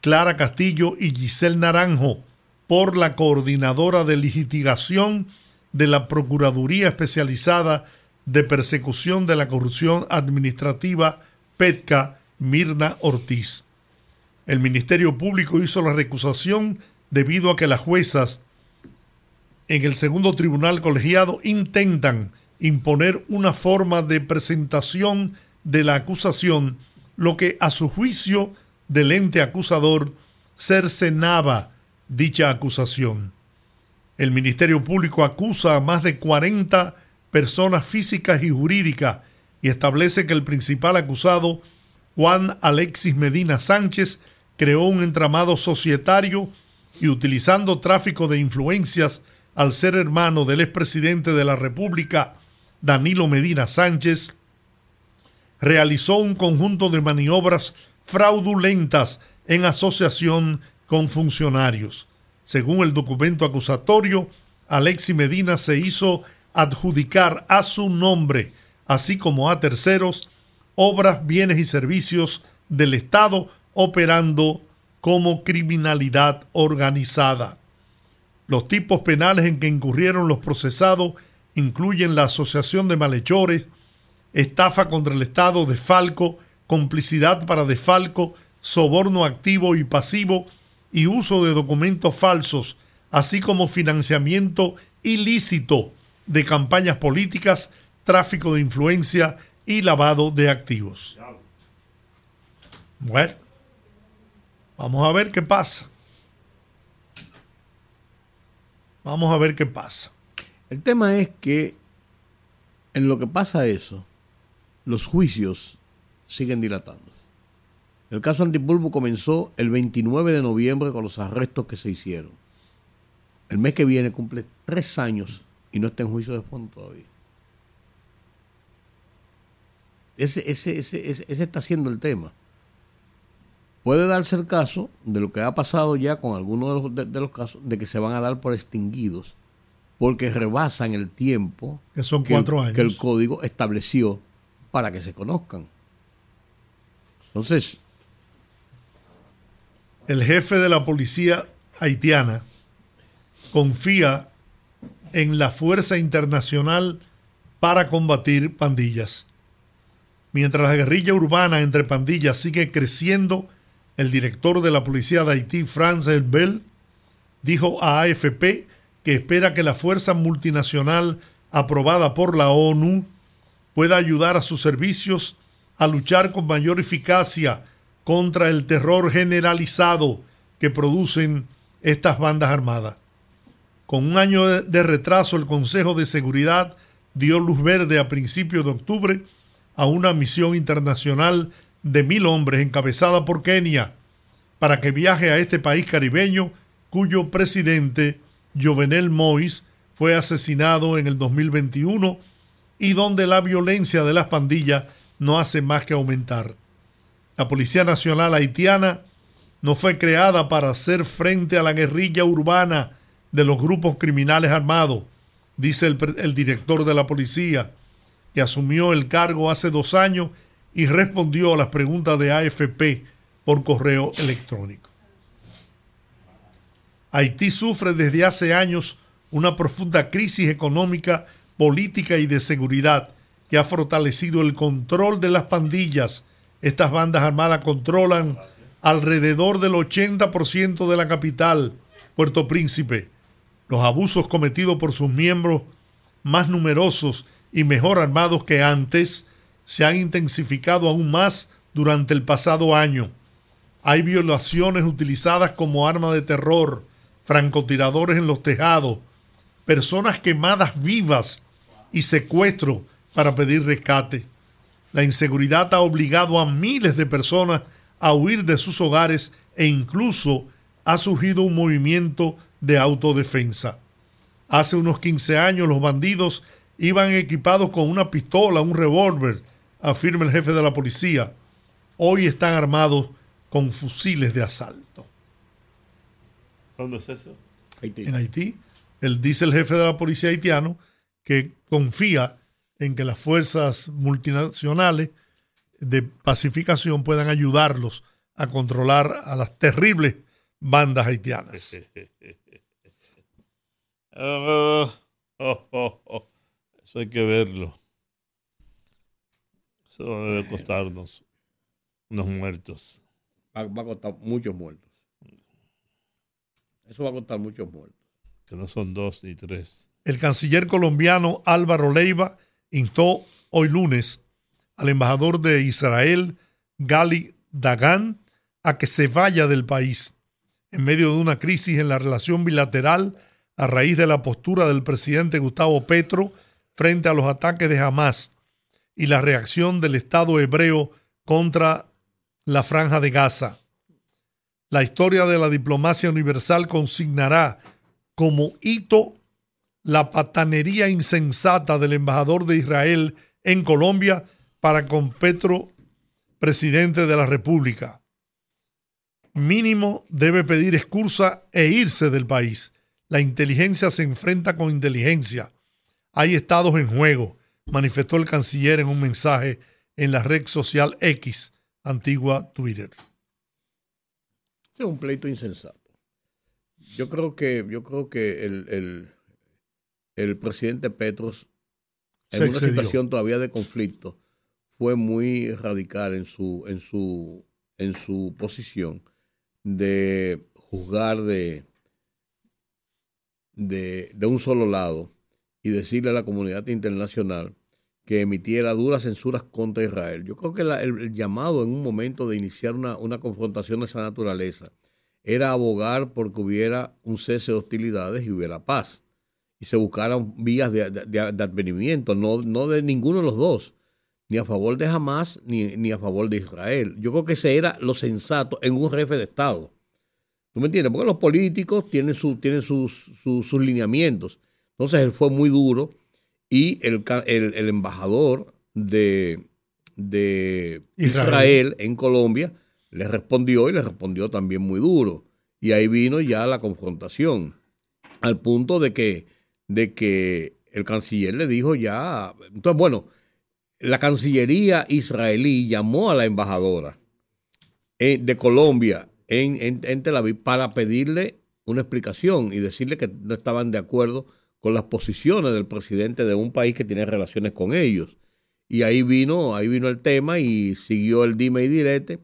Clara Castillo y Giselle Naranjo por la coordinadora de litigación de la Procuraduría Especializada de Persecución de la Corrupción Administrativa PETCA, Mirna Ortiz. El Ministerio Público hizo la recusación debido a que las juezas en el segundo tribunal colegiado intentan imponer una forma de presentación de la acusación, lo que a su juicio del ente acusador cercenaba dicha acusación. El Ministerio Público acusa a más de 40 personas físicas y jurídicas y establece que el principal acusado, Juan Alexis Medina Sánchez, creó un entramado societario y utilizando tráfico de influencias al ser hermano del expresidente de la República, Danilo Medina Sánchez, realizó un conjunto de maniobras fraudulentas en asociación con funcionarios. Según el documento acusatorio, Alexis Medina se hizo adjudicar a su nombre, así como a terceros, obras, bienes y servicios del Estado operando como criminalidad organizada. Los tipos penales en que incurrieron los procesados incluyen la asociación de malhechores, estafa contra el Estado, desfalco, complicidad para desfalco, soborno activo y pasivo y uso de documentos falsos, así como financiamiento ilícito de campañas políticas, tráfico de influencia y lavado de activos. Bueno, vamos a ver qué pasa. Vamos a ver qué pasa. El tema es que en lo que pasa eso, los juicios siguen dilatando. El caso Antipulpo comenzó el 29 de noviembre con los arrestos que se hicieron. El mes que viene cumple tres años y no está en juicio de fondo todavía. Ese, ese, ese, ese, está siendo el tema. Puede darse el caso de lo que ha pasado ya con algunos de los, de los casos, de que se van a dar por extinguidos, porque rebasan el tiempo que son cuatro años que el código estableció para que se conozcan. Entonces, el jefe de la policía haitiana confía en la fuerza internacional para combatir pandillas. Mientras la guerrilla urbana entre pandillas sigue creciendo, el director de la policía de Haití, Franz Bell, dijo a AFP que espera que la fuerza multinacional aprobada por la ONU pueda ayudar a sus servicios a luchar con mayor eficacia contra el terror generalizado que producen estas bandas armadas. Con un año de retraso, el Consejo de Seguridad dio luz verde a principios de octubre a una misión internacional de mil hombres encabezada por Kenia para que viaje a este país caribeño cuyo presidente, Jovenel Mois, fue asesinado en el 2021 y donde la violencia de las pandillas no hace más que aumentar. La Policía Nacional Haitiana no fue creada para hacer frente a la guerrilla urbana de los grupos criminales armados, dice el, el, director de la policía, que asumió el cargo hace dos años y respondió a las preguntas de AFP por correo electrónico. Haití sufre desde hace años una profunda crisis económica, política y de seguridad que ha fortalecido el control de las pandillas. Estas bandas armadas controlan alrededor del 80% de la capital, Puerto Príncipe, los abusos cometidos por sus miembros más numerosos y mejor armados que antes se han intensificado aún más durante el pasado año. Hay violaciones utilizadas como arma de terror, francotiradores en los tejados, personas quemadas vivas y secuestro para pedir rescate. La inseguridad ha obligado a miles de personas a huir de sus hogares e incluso ha surgido un movimiento de autodefensa. Hace unos 15 años los bandidos iban equipados con una pistola, un revólver, afirma el jefe de la policía. Hoy están armados con fusiles de asalto. ¿Dónde es eso? Haití. En Haití. Él dice el jefe de la policía haitiano que confía en que las fuerzas multinacionales de pacificación puedan ayudarlos a controlar a las terribles bandas haitianas. oh, oh, oh, Eso hay que verlo. Eso debe costarnos unos muertos. Va, va, a costar muchos muertos. Eso va a costar muchos muertos. Que no son dos ni tres. El canciller colombiano Álvaro Leiva instó hoy lunes al embajador de Israel, Gali Dagan, a que se vaya del país en medio de una crisis en la relación bilateral a raíz de la postura del presidente Gustavo Petro frente a los ataques de Hamas y la reacción del Estado hebreo contra la franja de Gaza. La historia de la diplomacia universal consignará como hito la patanería insensata del embajador de Israel en Colombia para con Petro, presidente de la República. Mínimo debe pedir excusa e irse del país. La inteligencia se enfrenta con inteligencia. Hay estados en juego, manifestó el canciller en un mensaje en la red social X, antigua Twitter. es un pleito insensato. Yo creo que, yo creo que el, el, presidente Petros, en una situación todavía de conflicto, fue muy radical en su, en su, en su posición de juzgar de, de, de, un solo lado y decirle a la comunidad internacional que emitiera duras censuras contra Israel. Yo creo que el, llamado en un momento de iniciar una, una, confrontación de esa naturaleza era abogar porque hubiera un cese de hostilidades y hubiera paz. Y se buscaran vías de, de, advenimiento, no, no de ninguno de los dos, ni a favor de Hamas ni, ni a favor de Israel. Yo creo que ese era lo sensato en un jefe de Estado. ¿Tú me entiendes? Porque los políticos tienen, su, tienen sus, sus, lineamientos. Entonces él fue muy duro y el, el, embajador de, de Israel. en Colombia le respondió y le respondió también muy duro. Y ahí vino ya la confrontación, al punto de que, de que el canciller le dijo ya, entonces bueno, la Cancillería israelí llamó a la embajadora eh, de Colombia en, en, Tel Aviv para pedirle una explicación y decirle que no estaban de acuerdo con las posiciones del presidente de un país que tiene relaciones con ellos. Y ahí vino, ahí vino el tema y siguió el dime y direte.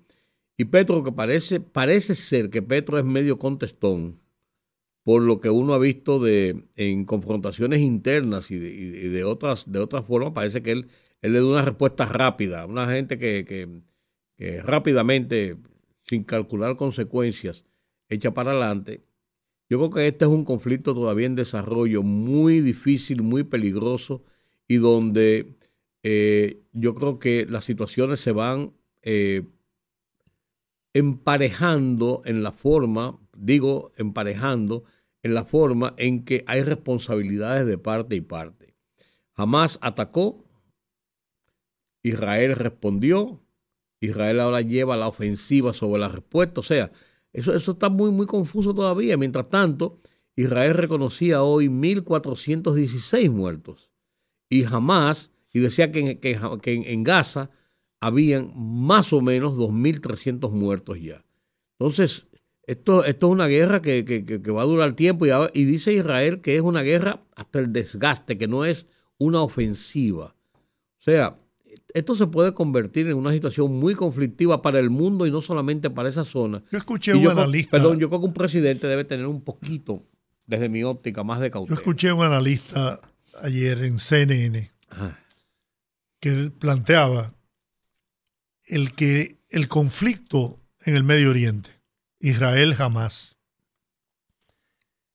Y Petro, que parece, parece ser que Petro es medio contestón, por lo que uno ha visto de, en confrontaciones internas y de, otras, de otras formas, parece que él, él le da una respuesta rápida. Una gente que, que rápidamente sin calcular consecuencias, echa para adelante. Yo creo que este es un conflicto todavía en desarrollo muy difícil, muy peligroso y donde eh, yo creo que las situaciones se van eh, emparejando en la forma, digo emparejando, en la forma en que hay responsabilidades de parte y parte. Jamás atacó, Israel respondió, Israel ahora lleva la ofensiva sobre la respuesta. O sea, eso, eso está muy, muy confuso todavía. Mientras tanto, Israel reconocía hoy 1.416 muertos. Y jamás, y decía que en, en, Gaza habían más o menos 2.300 muertos ya. Entonces, esto, esto es una guerra que, que, va a durar tiempo y, y dice Israel que es una guerra hasta el desgaste, que no es una ofensiva. O sea, esto se puede convertir en una situación muy conflictiva para el mundo y no solamente para esa zona. Yo escuché un analista. Perdón, yo creo que un presidente debe tener un poquito, desde mi óptica, más de cautela. Yo escuché un analista ayer en CNN que planteaba el que el conflicto en el Medio Oriente, Israel jamás,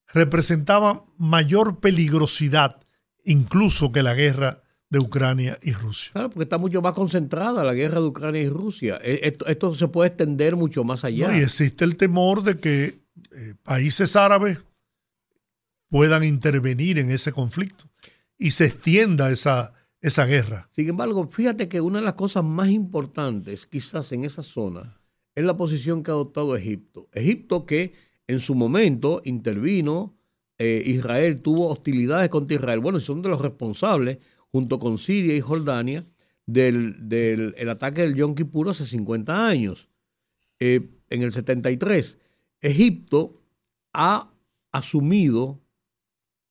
representaba mayor peligrosidad incluso que la guerra de Ucrania y Rusia. Claro, porque está mucho más concentrada la guerra de Ucrania y Rusia. E, esto, se puede extender mucho más allá. y existe el temor de que eh, países árabes puedan intervenir en ese conflicto y se extienda esa, esa guerra. Sin embargo, fíjate que una de las cosas más importantes quizás en esa zona es la posición que ha adoptado Egipto. Egipto que en su momento intervino, eh, Israel tuvo hostilidades contra Israel. Bueno, son de los responsables junto con Siria y Jordania del, ataque del Yom Kippur hace 50 años. Eh, en el 73, Egipto ha asumido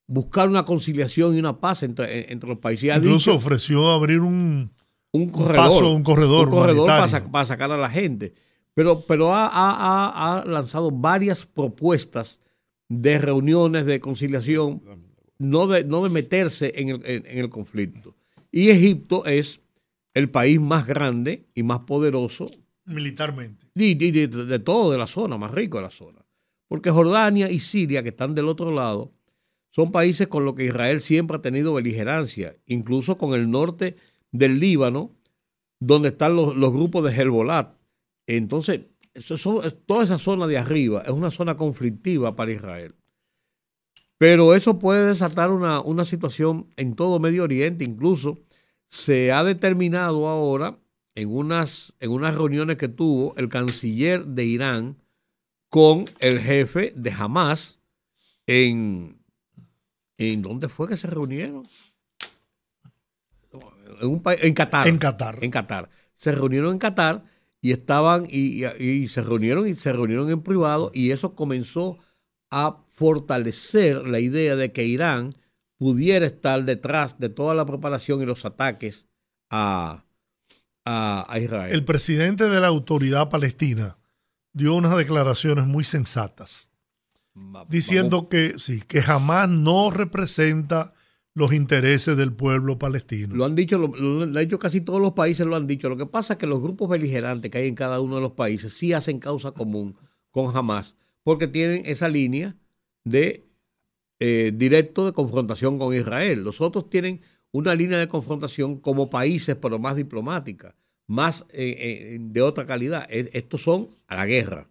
buscar una conciliación y una paz entre, entre los países. Incluso ofreció abrir un, un corredor, un corredor, para, sacar a la gente. Pero, pero ha, ha, lanzado varias propuestas de reuniones de conciliación no de, no de meterse en el, en, el conflicto. Y Egipto es el país más grande y más poderoso Militarmente. Y, y de, de todo de la zona, más rico de la zona. Porque Jordania y Siria, que están del otro lado, son países con los que Israel siempre ha tenido beligerancia, incluso con el norte del Líbano, donde están los, los grupos de Hezbollah. Entonces, eso, son- es- toda esa zona de arriba es una zona conflictiva para Israel. Pero eso puede desatar una, una situación en todo Medio Oriente. Incluso se ha determinado ahora en unas, en unas reuniones que tuvo el canciller de Irán con el jefe de Hamas en, ¿en dónde fue que se reunieron? En, un país, en Qatar. En Qatar. En Qatar. Se reunieron en Qatar y estaban y, y- y se reunieron y se reunieron en privado y eso comenzó a fortalecer la idea de que Irán pudiera estar detrás de toda la preparación y los ataques a, a, a Israel. El presidente de la autoridad palestina dio unas declaraciones muy sensatas, diciendo que sí, que jamás no representa los intereses del pueblo palestino. Lo han dicho, lo, lo- lo han dicho casi todos los países, lo han dicho. Lo que pasa es que los grupos beligerantes que hay en cada uno de los países sí hacen causa común con Hamas, porque tienen esa línea de eh, directo de confrontación con Israel. Los otros tienen una línea de confrontación como países, pero más diplomática, más eh, eh, de otra calidad. E- Estos son a la guerra.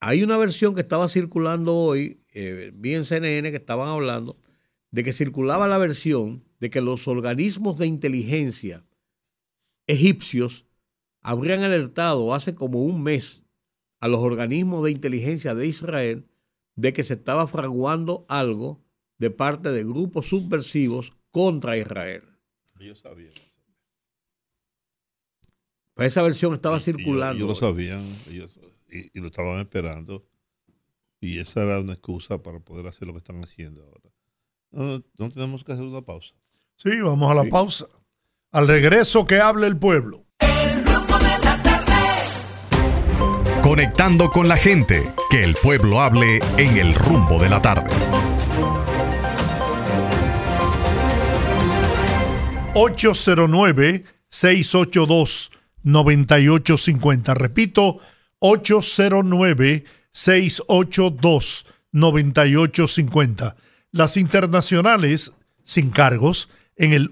Hay una versión que estaba circulando hoy, vi en CNN que estaban hablando, de que circulaba la versión de que los organismos de inteligencia egipcios habrían alertado hace como un mes a los organismos de inteligencia de Israel de que se estaba fraguando algo de parte de grupos subversivos contra Israel. Yo sabía. Pues esa versión estaba Y- y yo- circulando. Yo, lo sabían ellos- y, y lo estaban esperando. Y esa era una excusa para poder hacer lo que están haciendo ahora. No, no tenemos que hacer una pausa. Sí, vamos a la pausa. Al regreso que hable el pueblo. Conectando con la gente, que el pueblo hable en el rumbo de la tarde. 809-682-9850. Repito, 809-682-9850. Las internacionales sin cargos en el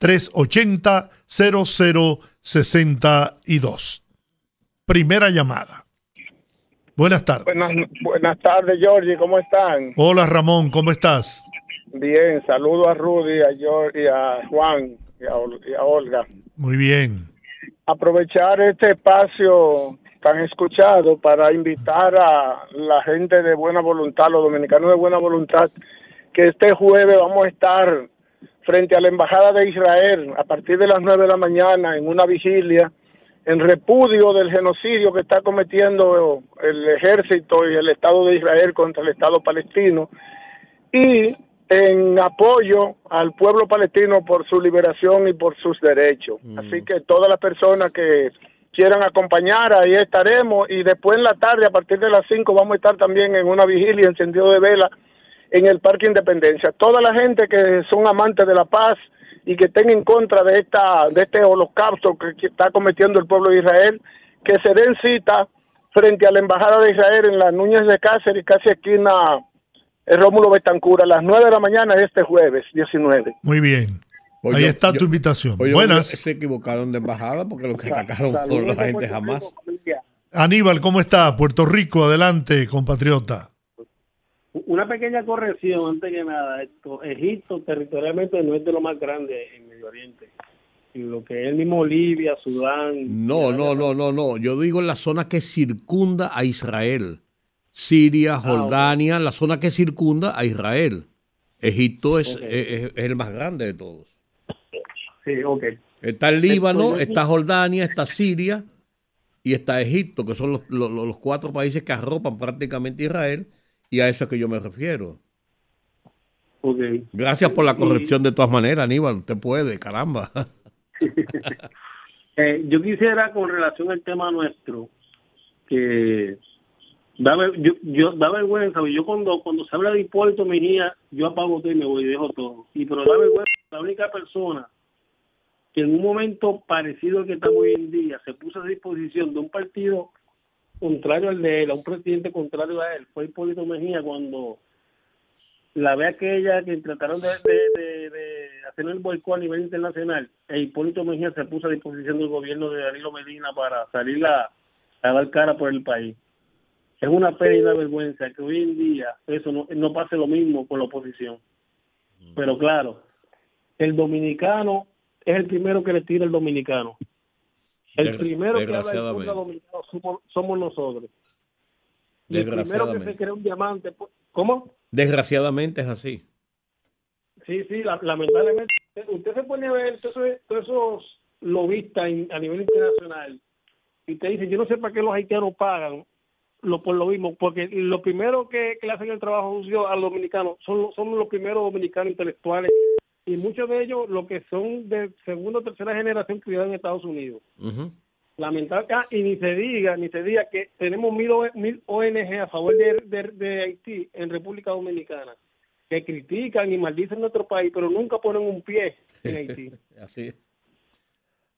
1-833-380-0062. Primera llamada. Buenas tardes. Buenas, buenas tardes, Georgie, ¿cómo están? Hola Ramón, ¿cómo estás? Bien, saludo a Rudy, a George, y a Juan y a, y a Olga. Muy bien. Aprovechar este espacio tan escuchado para invitar a la gente de buena voluntad, los dominicanos de buena voluntad, que este jueves vamos a estar frente a la Embajada de Israel a partir de las nueve de la mañana en una vigilia en repudio del genocidio que está cometiendo el ejército y el Estado de Israel contra el Estado palestino y en apoyo al pueblo palestino por su liberación y por sus derechos. Así que todas las personas que quieran acompañar, ahí estaremos y después en la tarde, a partir de las 5, vamos a estar también en una vigilia encendido de vela en el Parque Independencia. Toda la gente que son amantes de la paz y que estén en contra de esta de este holocausto que, está cometiendo el pueblo de Israel, que se den cita frente a la embajada de Israel en las Núñez de Cáceres, casi esquina el Rómulo Betancur, a las 9 de la mañana de este jueves 19. Muy bien. Pues Ahí yo- está yo- tu invitación. Oye, Buenas. Se equivocaron de embajada porque lo que atacaron con la gente jamás. Rico. Aníbal, ¿cómo está? Puerto Rico, adelante, compatriota. Una pequeña corrección antes que nada. Esto, Egipto territorialmente no es de lo más grande en Medio Oriente. En lo que es el mismo Libia, Sudán. No, no, no, no, no. Yo digo en la zona que circunda a Israel. Siria, Jordania, la zona que circunda a Israel. Egipto es, Ok. es- es- es el más grande de todos. Sí, ok. Está el Líbano, está Jordania, está Siria y está Egipto, que son los, los- los cuatro países que arropan prácticamente Israel, y a eso es que yo me refiero. ok. Gracias por la Y- corrección de todas maneras, Aníbal. Usted puede, caramba. Eh, yo quisiera, con relación al tema nuestro, que da, yo, yo, da vergüenza. Yo cuando, cuando se habla de Hipólito Mejía, yo apago todo y me voy y dejo todo. Y pero da vergüenza, la única persona que en un momento parecido al que estamos hoy en día se puso a disposición de un partido contrario al de él, a un presidente contrario a él, fue Hipólito Mejía cuando la vez aquella que trataron de, hacer el boicot a nivel internacional, e Hipólito Mejía se puso a disposición del gobierno de Danilo Medina para salir a, a dar cara por el país. Es una pena y una vergüenza que hoy en día eso no, no pase lo mismo con la oposición. Pero claro, el dominicano es el primero que le tira el dominicano. El primero que habla desgraciadamente. dominicano somos, somos nosotros. Y el primero que se cree un diamante, pues, ¿cómo? Desgraciadamente es así. Sí, sí, la- lamentablemente. Usted se pone a ver todos esos, lobistas a nivel internacional y te dicen, yo no sé para qué los haitianos pagan lo por lo mismo, porque lo primero que, que le hacen el trabajo sucio a los dominicanos son, son los primeros dominicanos intelectuales y muchos de ellos lo que son de segunda o tercera generación criados en Estados Unidos. Ujú. Lamentable, ah, y ni se diga, ni se diga que tenemos mil, O- mil ONG a favor de, de, de Haití en República Dominicana, que critican y maldicen nuestro país, pero nunca ponen un pie en Haití. Así es.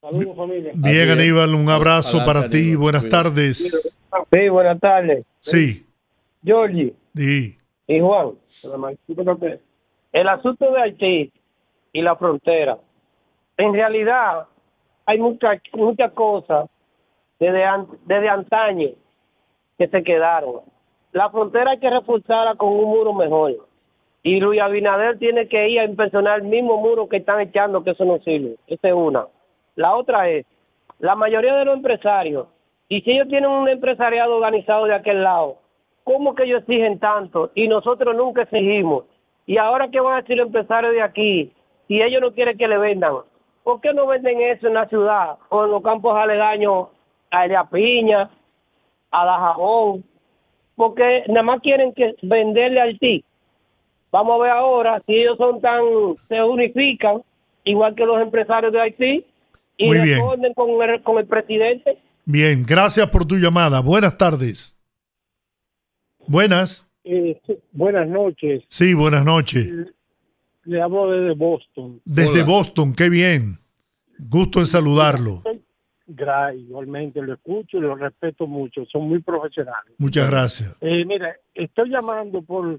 Saludos, familia. Bien. Aníbal, un abrazo Adelante, para ti. Aníbal. Buenas tardes. Sí, buenas tardes. Sí, Georgie sí. y Juan. El asunto de Haití y la frontera. En realidad, hay muchas muchas cosas desde, desde antaño que se quedaron. La frontera hay que reforzarla con un muro mejor. Y Luis Abinader tiene que ir a inspeccionar el mismo muro que están echando, que eso no sirve. Esa es una. La otra es, la mayoría de los empresarios, y si ellos tienen un empresariado organizado de aquel lado, ¿cómo que ellos exigen tanto? Y nosotros nunca exigimos. Y ahora, ¿qué van a decir los empresarios de aquí? Si ellos no quieren que le vendan, ¿por qué no venden eso en la ciudad o en los campos aledaños a Elia Piña, a Dajabón? Porque nada más quieren que venderle al TIC. Vamos a ver ahora si ellos son tan, se unifican, igual que los empresarios de Haití, y Muy bien. responden con el, con el presidente. Bien, gracias por tu llamada. Buenas tardes. Buenas. Eh, buenas noches. Sí, buenas noches. Le hablo desde Boston. Desde Boston, qué bien. Gusto en saludarlo. Gra- igualmente lo escucho y lo respeto mucho. Son muy profesionales. Muchas gracias. Eh, mira, estoy llamando por.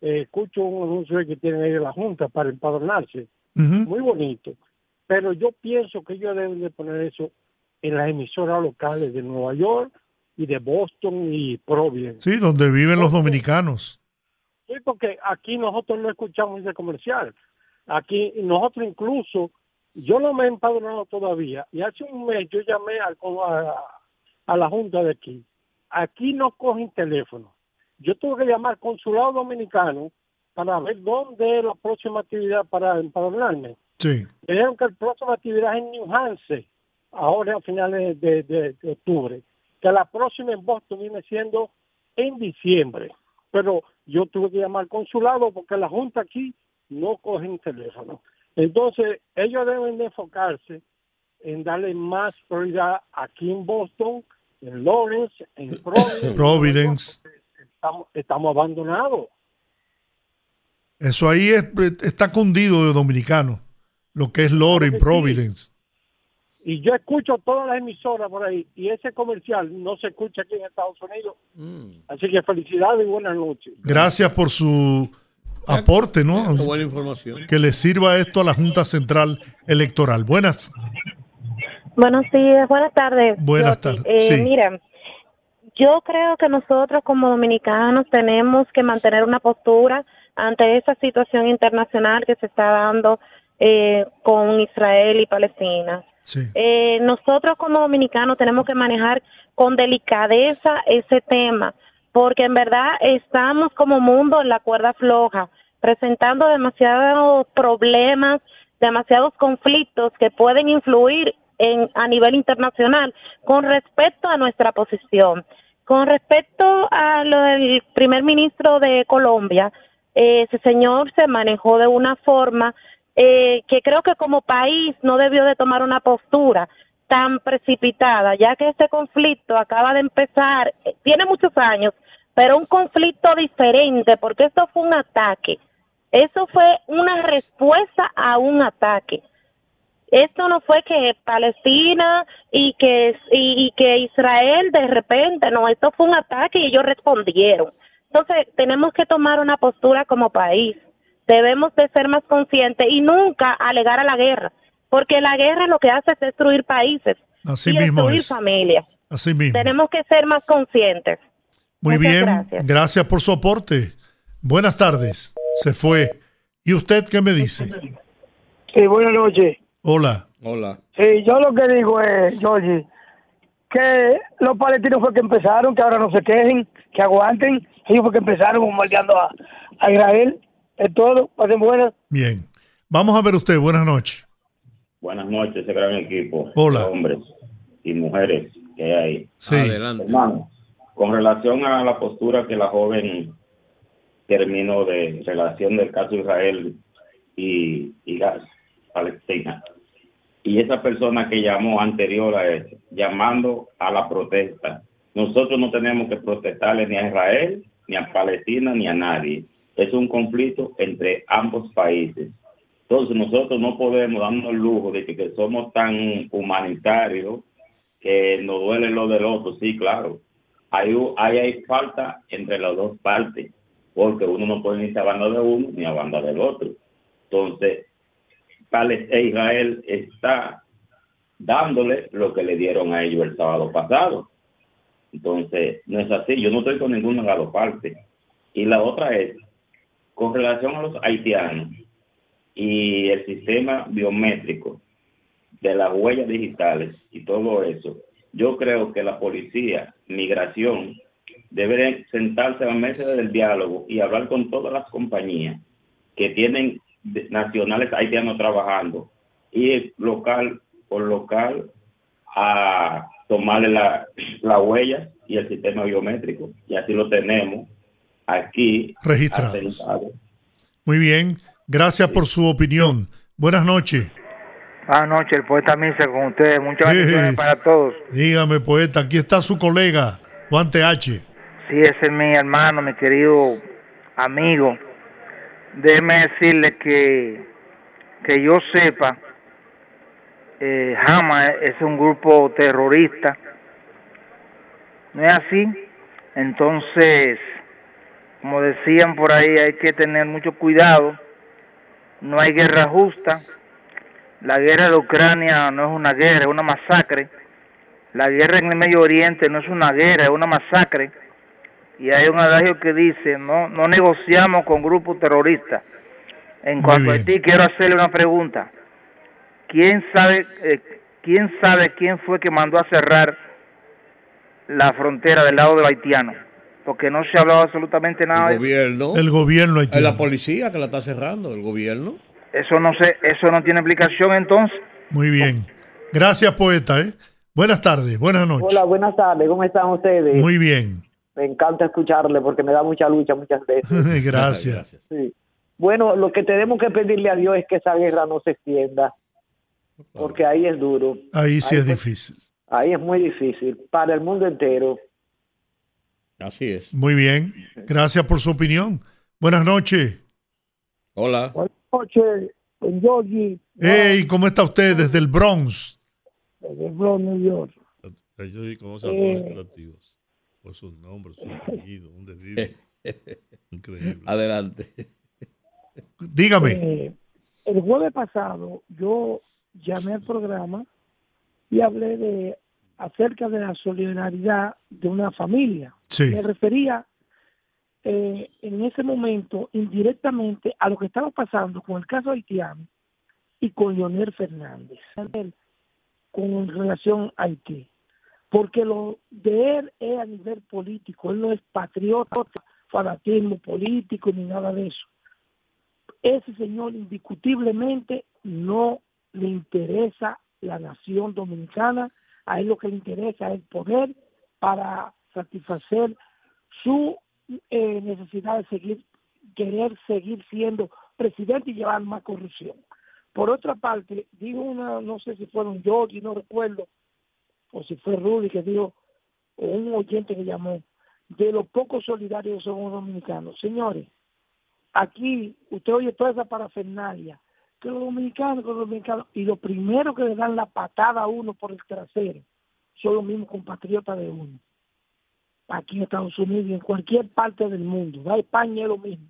eh, escucho un anuncio que tienen ahí de la Junta para empadronarse. Muy bonito. Pero yo pienso que ellos deben de poner eso en las emisoras locales de Nueva York y de Boston y Providence. Sí, donde viven los dominicanos. Sí, porque aquí nosotros no escuchamos ese comercial. Aquí nosotros incluso, yo no me he empadronado todavía y hace un mes yo llamé al- a, a la junta de aquí. Aquí no cogen teléfono. Yo tuve que llamar al consulado dominicano para ver dónde es la próxima actividad para empadronarme. Sí. Me dijeron que la próxima actividad es en New Hampshire, ahora a finales de, de- de octubre. Que la próxima en Boston viene siendo en diciembre. Pero yo tuve que llamar al consulado porque la Junta aquí no cogen teléfono. Entonces, ellos deben de enfocarse en darle más prioridad aquí en Boston, en Lawrence, en Providence. Providence. Estamos, estamos abandonados. Eso ahí es- está cundido de dominicanos. Lo que es Loren, Providence. Y yo escucho todas las emisoras por ahí y ese comercial no se escucha aquí en Estados Unidos. Así que felicidades y buenas noches. Gracias por su aporte, ¿no? Qué buena información. Que le sirva esto a la Junta Central Electoral. Buenas. Buenos días, buenas tardes. Buenas tardes, Eh, sí. Mira, yo creo que nosotros como dominicanos tenemos que mantener una postura ante esa situación internacional que se está dando eh, con Israel y Palestina. Eh, nosotros como dominicanos tenemos que manejar con delicadeza ese tema, porque en verdad estamos como mundo en la cuerda floja, presentando demasiados problemas, demasiados conflictos que pueden influir en, a nivel internacional con respecto a nuestra posición. Con respecto a lo del primer ministro de Colombia, eh, ese señor se manejó de una forma eh, que creo que como país no debió de tomar una postura tan precipitada, ya que este conflicto acaba de empezar, eh, tiene muchos años, pero un conflicto diferente, porque esto fue un ataque, eso fue una respuesta a un ataque. Esto no fue que Palestina y que, y, y que Israel de repente, no, esto fue un ataque y ellos respondieron. Entonces, tenemos que tomar una postura como país. Debemos de ser más conscientes y nunca alegar a la guerra, porque la guerra lo que hace es destruir países Así y mismo destruir es. familias. Así mismo. Tenemos que ser más conscientes. Muy Muchas bien, gracias. gracias. por su aporte. Buenas tardes. Se fue. ¿Y usted qué me dice? Sí, buenas noches. Hola. Hola. Sí, yo lo que digo es, Georgie, que los palestinos fue que empezaron, que ahora no se quejen, que aguanten. Ellos fue que empezaron bombardeando a, a Israel. Es todo. Pasen buenas. Bien. Vamos a ver usted. Buenas noches. Buenas noches, ese gran equipo Hola. de hombres y mujeres que hay ahí. Sí. Adelante. Hermano, con relación a la postura que la joven terminó de relación del caso Israel y, y Palestina, y esa persona que llamó anterior a eso, llamando a la protesta, nosotros no tenemos que protestarle ni a Israel, ni a Palestina, ni a nadie. Es un conflicto entre ambos países. Entonces nosotros no podemos darnos el lujo de que, somos tan humanitarios que nos duele lo del otro. Sí, claro. Hay, hay, falta entre las dos partes, porque uno no puede irse a banda de uno ni a banda del otro. Entonces, Pales- e Israel está dándole lo que le dieron a ellos el sábado pasado. Entonces, no es así. Yo no estoy con ninguna de las dos partes. Y la otra es, con relación a los haitianos y el sistema biométrico de las huellas digitales y todo eso, yo creo que la policía, migración, deben sentarse a la mesa del diálogo y hablar con todas las compañías que tienen nacionales haitianos trabajando y local por local a tomarle la, la huella y el sistema biométrico. Y así lo tenemos aquí Registrados. asentado. Muy bien. Gracias por su opinión. Buenas noches. Buenas noches, el poeta Misa con ustedes. Muchas Sí. bendiciones para todos. Dígame, poeta. Aquí está su colega, Juan TH. Sí, ese es mi hermano, mi querido amigo. Déjeme decirle que, que yo sepa, eh, Hamas es un grupo terrorista. ¿No es así? Entonces, como decían por ahí, hay que tener mucho cuidado. No hay guerra justa. La guerra de Ucrania no es una guerra, es una masacre. La guerra en el Medio Oriente no es una guerra, es una masacre. Y hay un adagio que dice, no, no negociamos con grupos terroristas. En cuanto a Haití, quiero hacerle una pregunta. ¿Quién sabe, eh, quién sabe quién fue que mandó a cerrar la frontera del lado del haitiano? Porque no se ha hablado absolutamente nada. El gobierno. El gobierno Es la policía que la está cerrando, el gobierno. Eso no sé, eso no tiene explicación entonces. Muy bien. Gracias, poeta. ¿eh? Buenas tardes, buenas noches. Hola, buenas tardes, ¿cómo están ustedes? Muy bien. Me encanta escucharle porque me da mucha lucha muchas veces. Gracias. Sí. Bueno, lo que tenemos que pedirle a Dios es que esa guerra no se extienda, porque ahí es duro, Ahí sí es pues, difícil. ahí es muy difícil para el mundo entero. Así es. Muy bien. Gracias por su opinión. Buenas noches. Hola. Buenas noches, Georgie, Hey, ¿cómo está usted desde el Bronx? desde el Bronx, New York. Sí conocen a todos los creativos. Por sus nombres, su apellido, dónde. Increíble. Adelante. Dígame. Eh, el jueves pasado yo llamé al programa y hablé de acerca de la solidaridad de una familia. Sí. Me refería eh, en ese momento indirectamente a lo que estaba pasando con el caso haitiano y con Leonel Fernández con relación a Haití. Porque lo de él es a nivel político, él no es patriota, fanatismo político ni nada de eso ese señor indiscutiblemente no le interesa la nación dominicana, a él lo que le interesa es poder para satisfacer su eh, necesidad de seguir, querer seguir siendo presidente y llevar más corrupción. Por otra parte, dijo una, no sé si fueron Georgie, no recuerdo, o si fue Rudy que dijo, o un oyente que llamó, de lo poco solidarios que somos los dominicanos. Señores, aquí usted oye toda esa parafernalia que los dominicanos, que los dominicanos, y lo primero que le dan la patada a uno por el trasero son los mismos compatriotas de uno. Aquí en Estados Unidos y en cualquier parte del mundo. Va a España es lo mismo.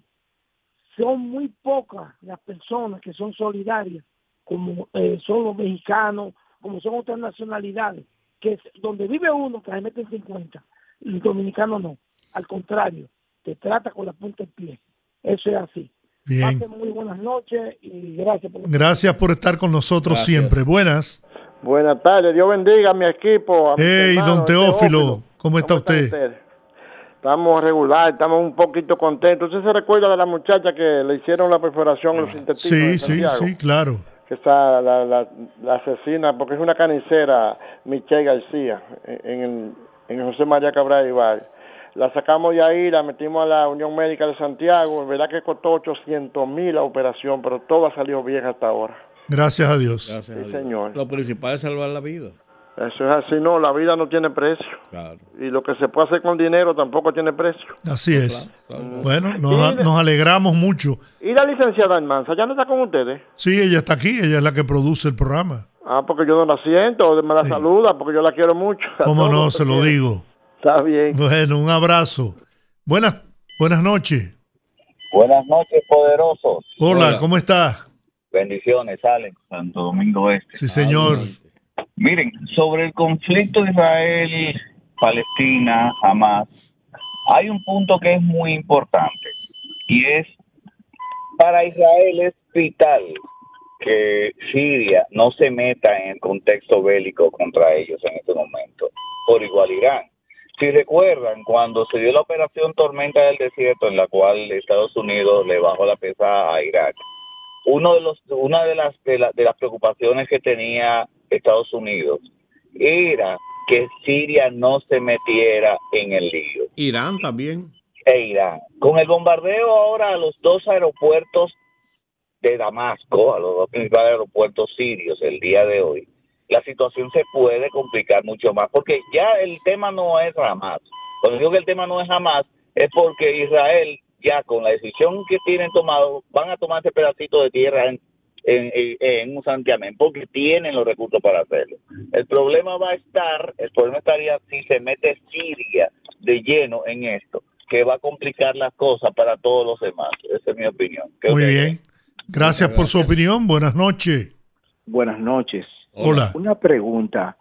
Son muy pocas las personas que son solidarias, como eh, son los mexicanos, como son otras nacionalidades, que donde vive uno que se mete en 50, el dominicano no. Al contrario, te trata con la punta del pie. Eso es así. Bien. Pasen muy buenas noches y gracias por Gracias por estar con nosotros Gracias. siempre. Buenas. Buenas tardes, Dios bendiga a mi equipo. A Hey, hermanos, don Teófilo, ¿cómo está usted? usted? Estamos regular, estamos un poquito contentos. ¿Usted se recuerda de la muchacha que le hicieron la perforación en los intestinos? Sí, sí, sí, claro. Que está la, la, la asesina, porque es una canicera, Michelle García, en, en, en José María Cabral Ibar. La sacamos de ahí, la metimos a la Unión Médica de Santiago. En verdad que costó 800 mil la operación, pero todo ha salido bien hasta ahora. Gracias a Dios. Gracias a Sí, Dios. señor. Lo principal es salvar la vida. Eso es así, no, la vida no tiene precio. Claro. Y lo que se puede hacer con dinero tampoco tiene precio. Así es. Bueno, nos, nos alegramos mucho. ¿Y la licenciada Almanza ya no está con ustedes? Sí, ella está aquí, ella es la que produce el programa. Ah, porque yo no la siento, me la saluda, porque yo la quiero mucho. ¿Cómo no? Se lo quiero. digo. Está bien. Bueno, un abrazo. Buenas, buenas noches. Buenas noches, poderosos. Hola, ¿cómo estás? Bendiciones, Alex, Santo Domingo Este. Sí, señor. Miren, sobre el conflicto Israel-Palestina, Hamas, hay un punto que es muy importante y es para Israel es vital que Siria no se meta en el contexto bélico contra ellos en este momento, por igual Irán. Si recuerdan, cuando se dio la operación Tormenta del Desierto, en la cual Estados Unidos le bajó la pesa a Irak, uno de los, una de las, de, la- de las preocupaciones que tenía Estados Unidos era que Siria no se metiera en el lío Irán también. e Irán. Con el bombardeo ahora a los dos aeropuertos de Damasco, a los dos principales aeropuertos sirios el día de hoy, la situación se puede complicar mucho más, porque ya el tema no es Hamas. Cuando digo que el tema no es Hamas, es porque Israel ya con la decisión que tienen tomado, van a tomar ese pedacito de tierra en, en, en- en un santiamén, porque tienen los recursos para hacerlo. El problema va a estar, el problema estaría si se mete Siria de lleno en esto, que va a complicar las cosas para todos los demás. Esa es mi opinión. Muy bien. Gracias por su opinión. Buenas noches. Buenas noches. Hola. Una pregunta.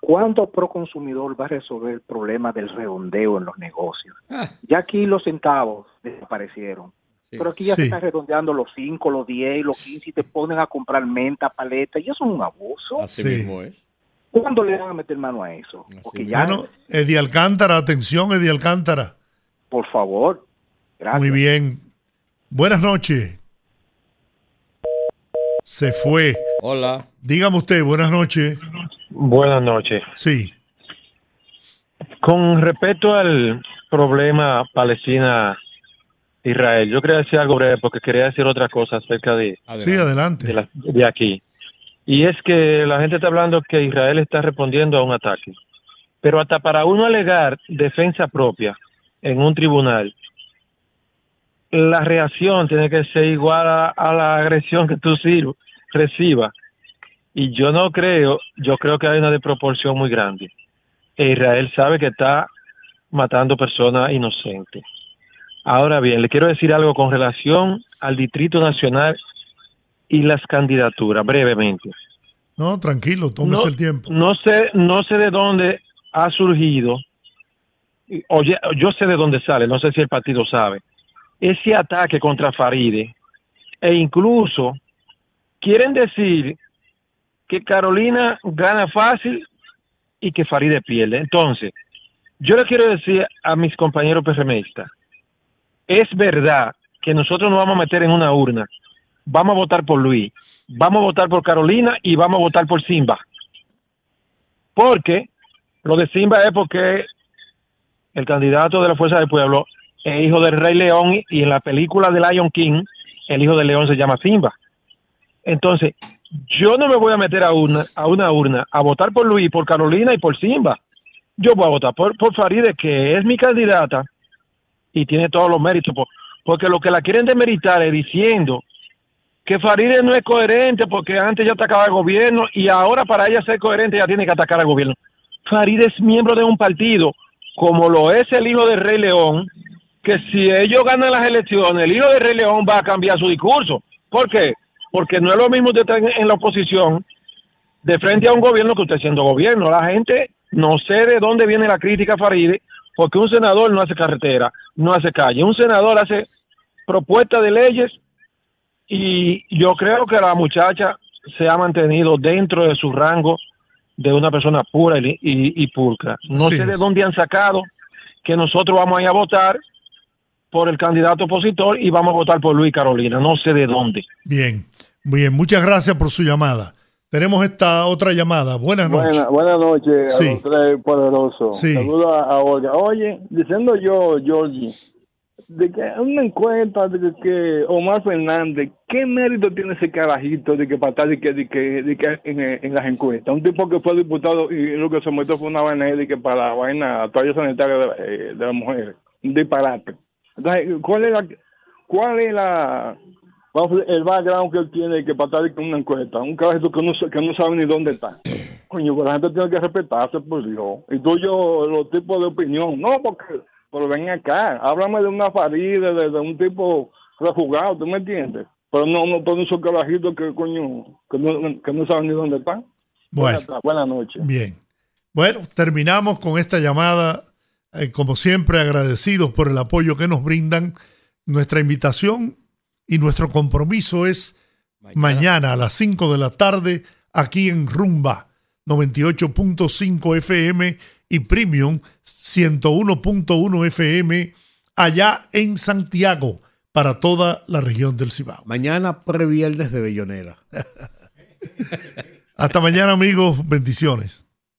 ¿Cuándo Proconsumidor va a resolver el problema del redondeo en los negocios? Ya aquí los centavos desaparecieron. Pero aquí ya se están redondeando los 5, los 10, los 15 y te ponen a comprar menta, paleta. Y eso es un abuso. Así Sí. mismo es. ¿Cuándo le van a meter mano a eso? Porque ya, Bueno, Eddie Alcántara, atención, Eddie Alcántara. por favor. Gracias. Muy bien. Buenas noches. Se fue. Hola. Dígame usted, buenas noches. Buenas noches. Sí. Con respecto al problema Palestina-Israel, yo quería decir algo breve porque quería decir otra cosa acerca de, Sí, adelante. de, la- de aquí. Y es que la gente está hablando que Israel está respondiendo a un ataque. Pero hasta para uno alegar defensa propia en un tribunal, la reacción tiene que ser igual a, a la agresión que tú recibas. Y yo no creo, yo creo que hay una desproporción muy grande. E Israel sabe que está matando personas inocentes. Ahora bien, le quiero decir algo con relación al Distrito Nacional y las candidaturas, brevemente. No, tranquilo, tómese no, el tiempo. No sé, no sé de dónde ha surgido, oye, yo sé de dónde sale, no sé si el partido sabe, ese ataque contra Faride. E incluso quieren decir que Carolina gana fácil y que Faride pierde. Entonces, yo le quiero decir a mis compañeros PRMistas, es verdad que nosotros nos vamos a meter en una urna, vamos a votar por Luis, vamos a votar por Carolina y vamos a votar por Simba. Porque lo de Simba es porque el candidato de la Fuerza del Pueblo es hijo del Rey León y en la película de Lion King el hijo del león se llama Simba. Entonces, yo no me voy a meter a una, a una urna a votar por Luis, por Carolina y por Simba. Yo voy a votar por, por Faride, que es mi candidata y tiene todos los méritos, por- porque lo que la quieren demeritar es diciendo que Faride no es coherente porque antes ya atacaba al gobierno y ahora para ella ser coherente ya tiene que atacar al gobierno. Faride es miembro de un partido, como lo es el hijo de Rey León, que si ellos ganan las elecciones, el hijo de Rey León va a cambiar su discurso. ¿Por qué? Porque no es lo mismo usted estar en, la oposición de frente a un gobierno que usted siendo gobierno. La gente no sé de dónde viene la crítica a Faride, porque un senador no hace carretera, no hace calle. Un senador hace propuestas de leyes y yo creo que la muchacha se ha mantenido dentro de su rango de una persona pura y, y, y pulcra. No Así sé de dónde han sacado que nosotros vamos a ir a votar por el candidato opositor y vamos a votar por Luis Carolina. No sé de dónde. Bien, bien, muchas gracias por su llamada. Tenemos esta otra llamada. Buenas noches. Buena- buenas noches Sí. a los tres poderosos. Sí. Saludos a, a Olga. Oye, diciendo yo, Georgie, de que una encuesta de que, Omar Fernández, ¿qué mérito tiene ese carajito de que para estar de que, de que, de que en, en las encuestas? Un tipo que fue diputado y lo que se metió fue una vaina de que para la vaina toalla sanitaria de, eh, de las mujeres. Un disparate. Entonces, ¿cuál es la, cuál es la, el background que él tiene que para estar en una encuesta? Un carajito que no, que no sabe ni dónde está. Coño, pues la gente tiene que respetarse, por Dios. Y tú y yo, los tipos de opinión. No, porque, pero ven acá, háblame de una farida, de, de un tipo rejugado, ¿tú me entiendes? Pero no, no por esos carajitos que, coño, que no, que no saben ni dónde están. Bueno. Buenas noches. Bien. Bueno, terminamos con esta llamada. Eh, como siempre, agradecidos por el apoyo que nos brindan. Nuestra invitación y nuestro compromiso es mañana, a las 5 de la tarde aquí en Rumba 98.5 FM y Premium 101.1 FM allá en Santiago para toda la región del Cibao. Mañana previernes de Bellonera. Hasta mañana amigos, bendiciones.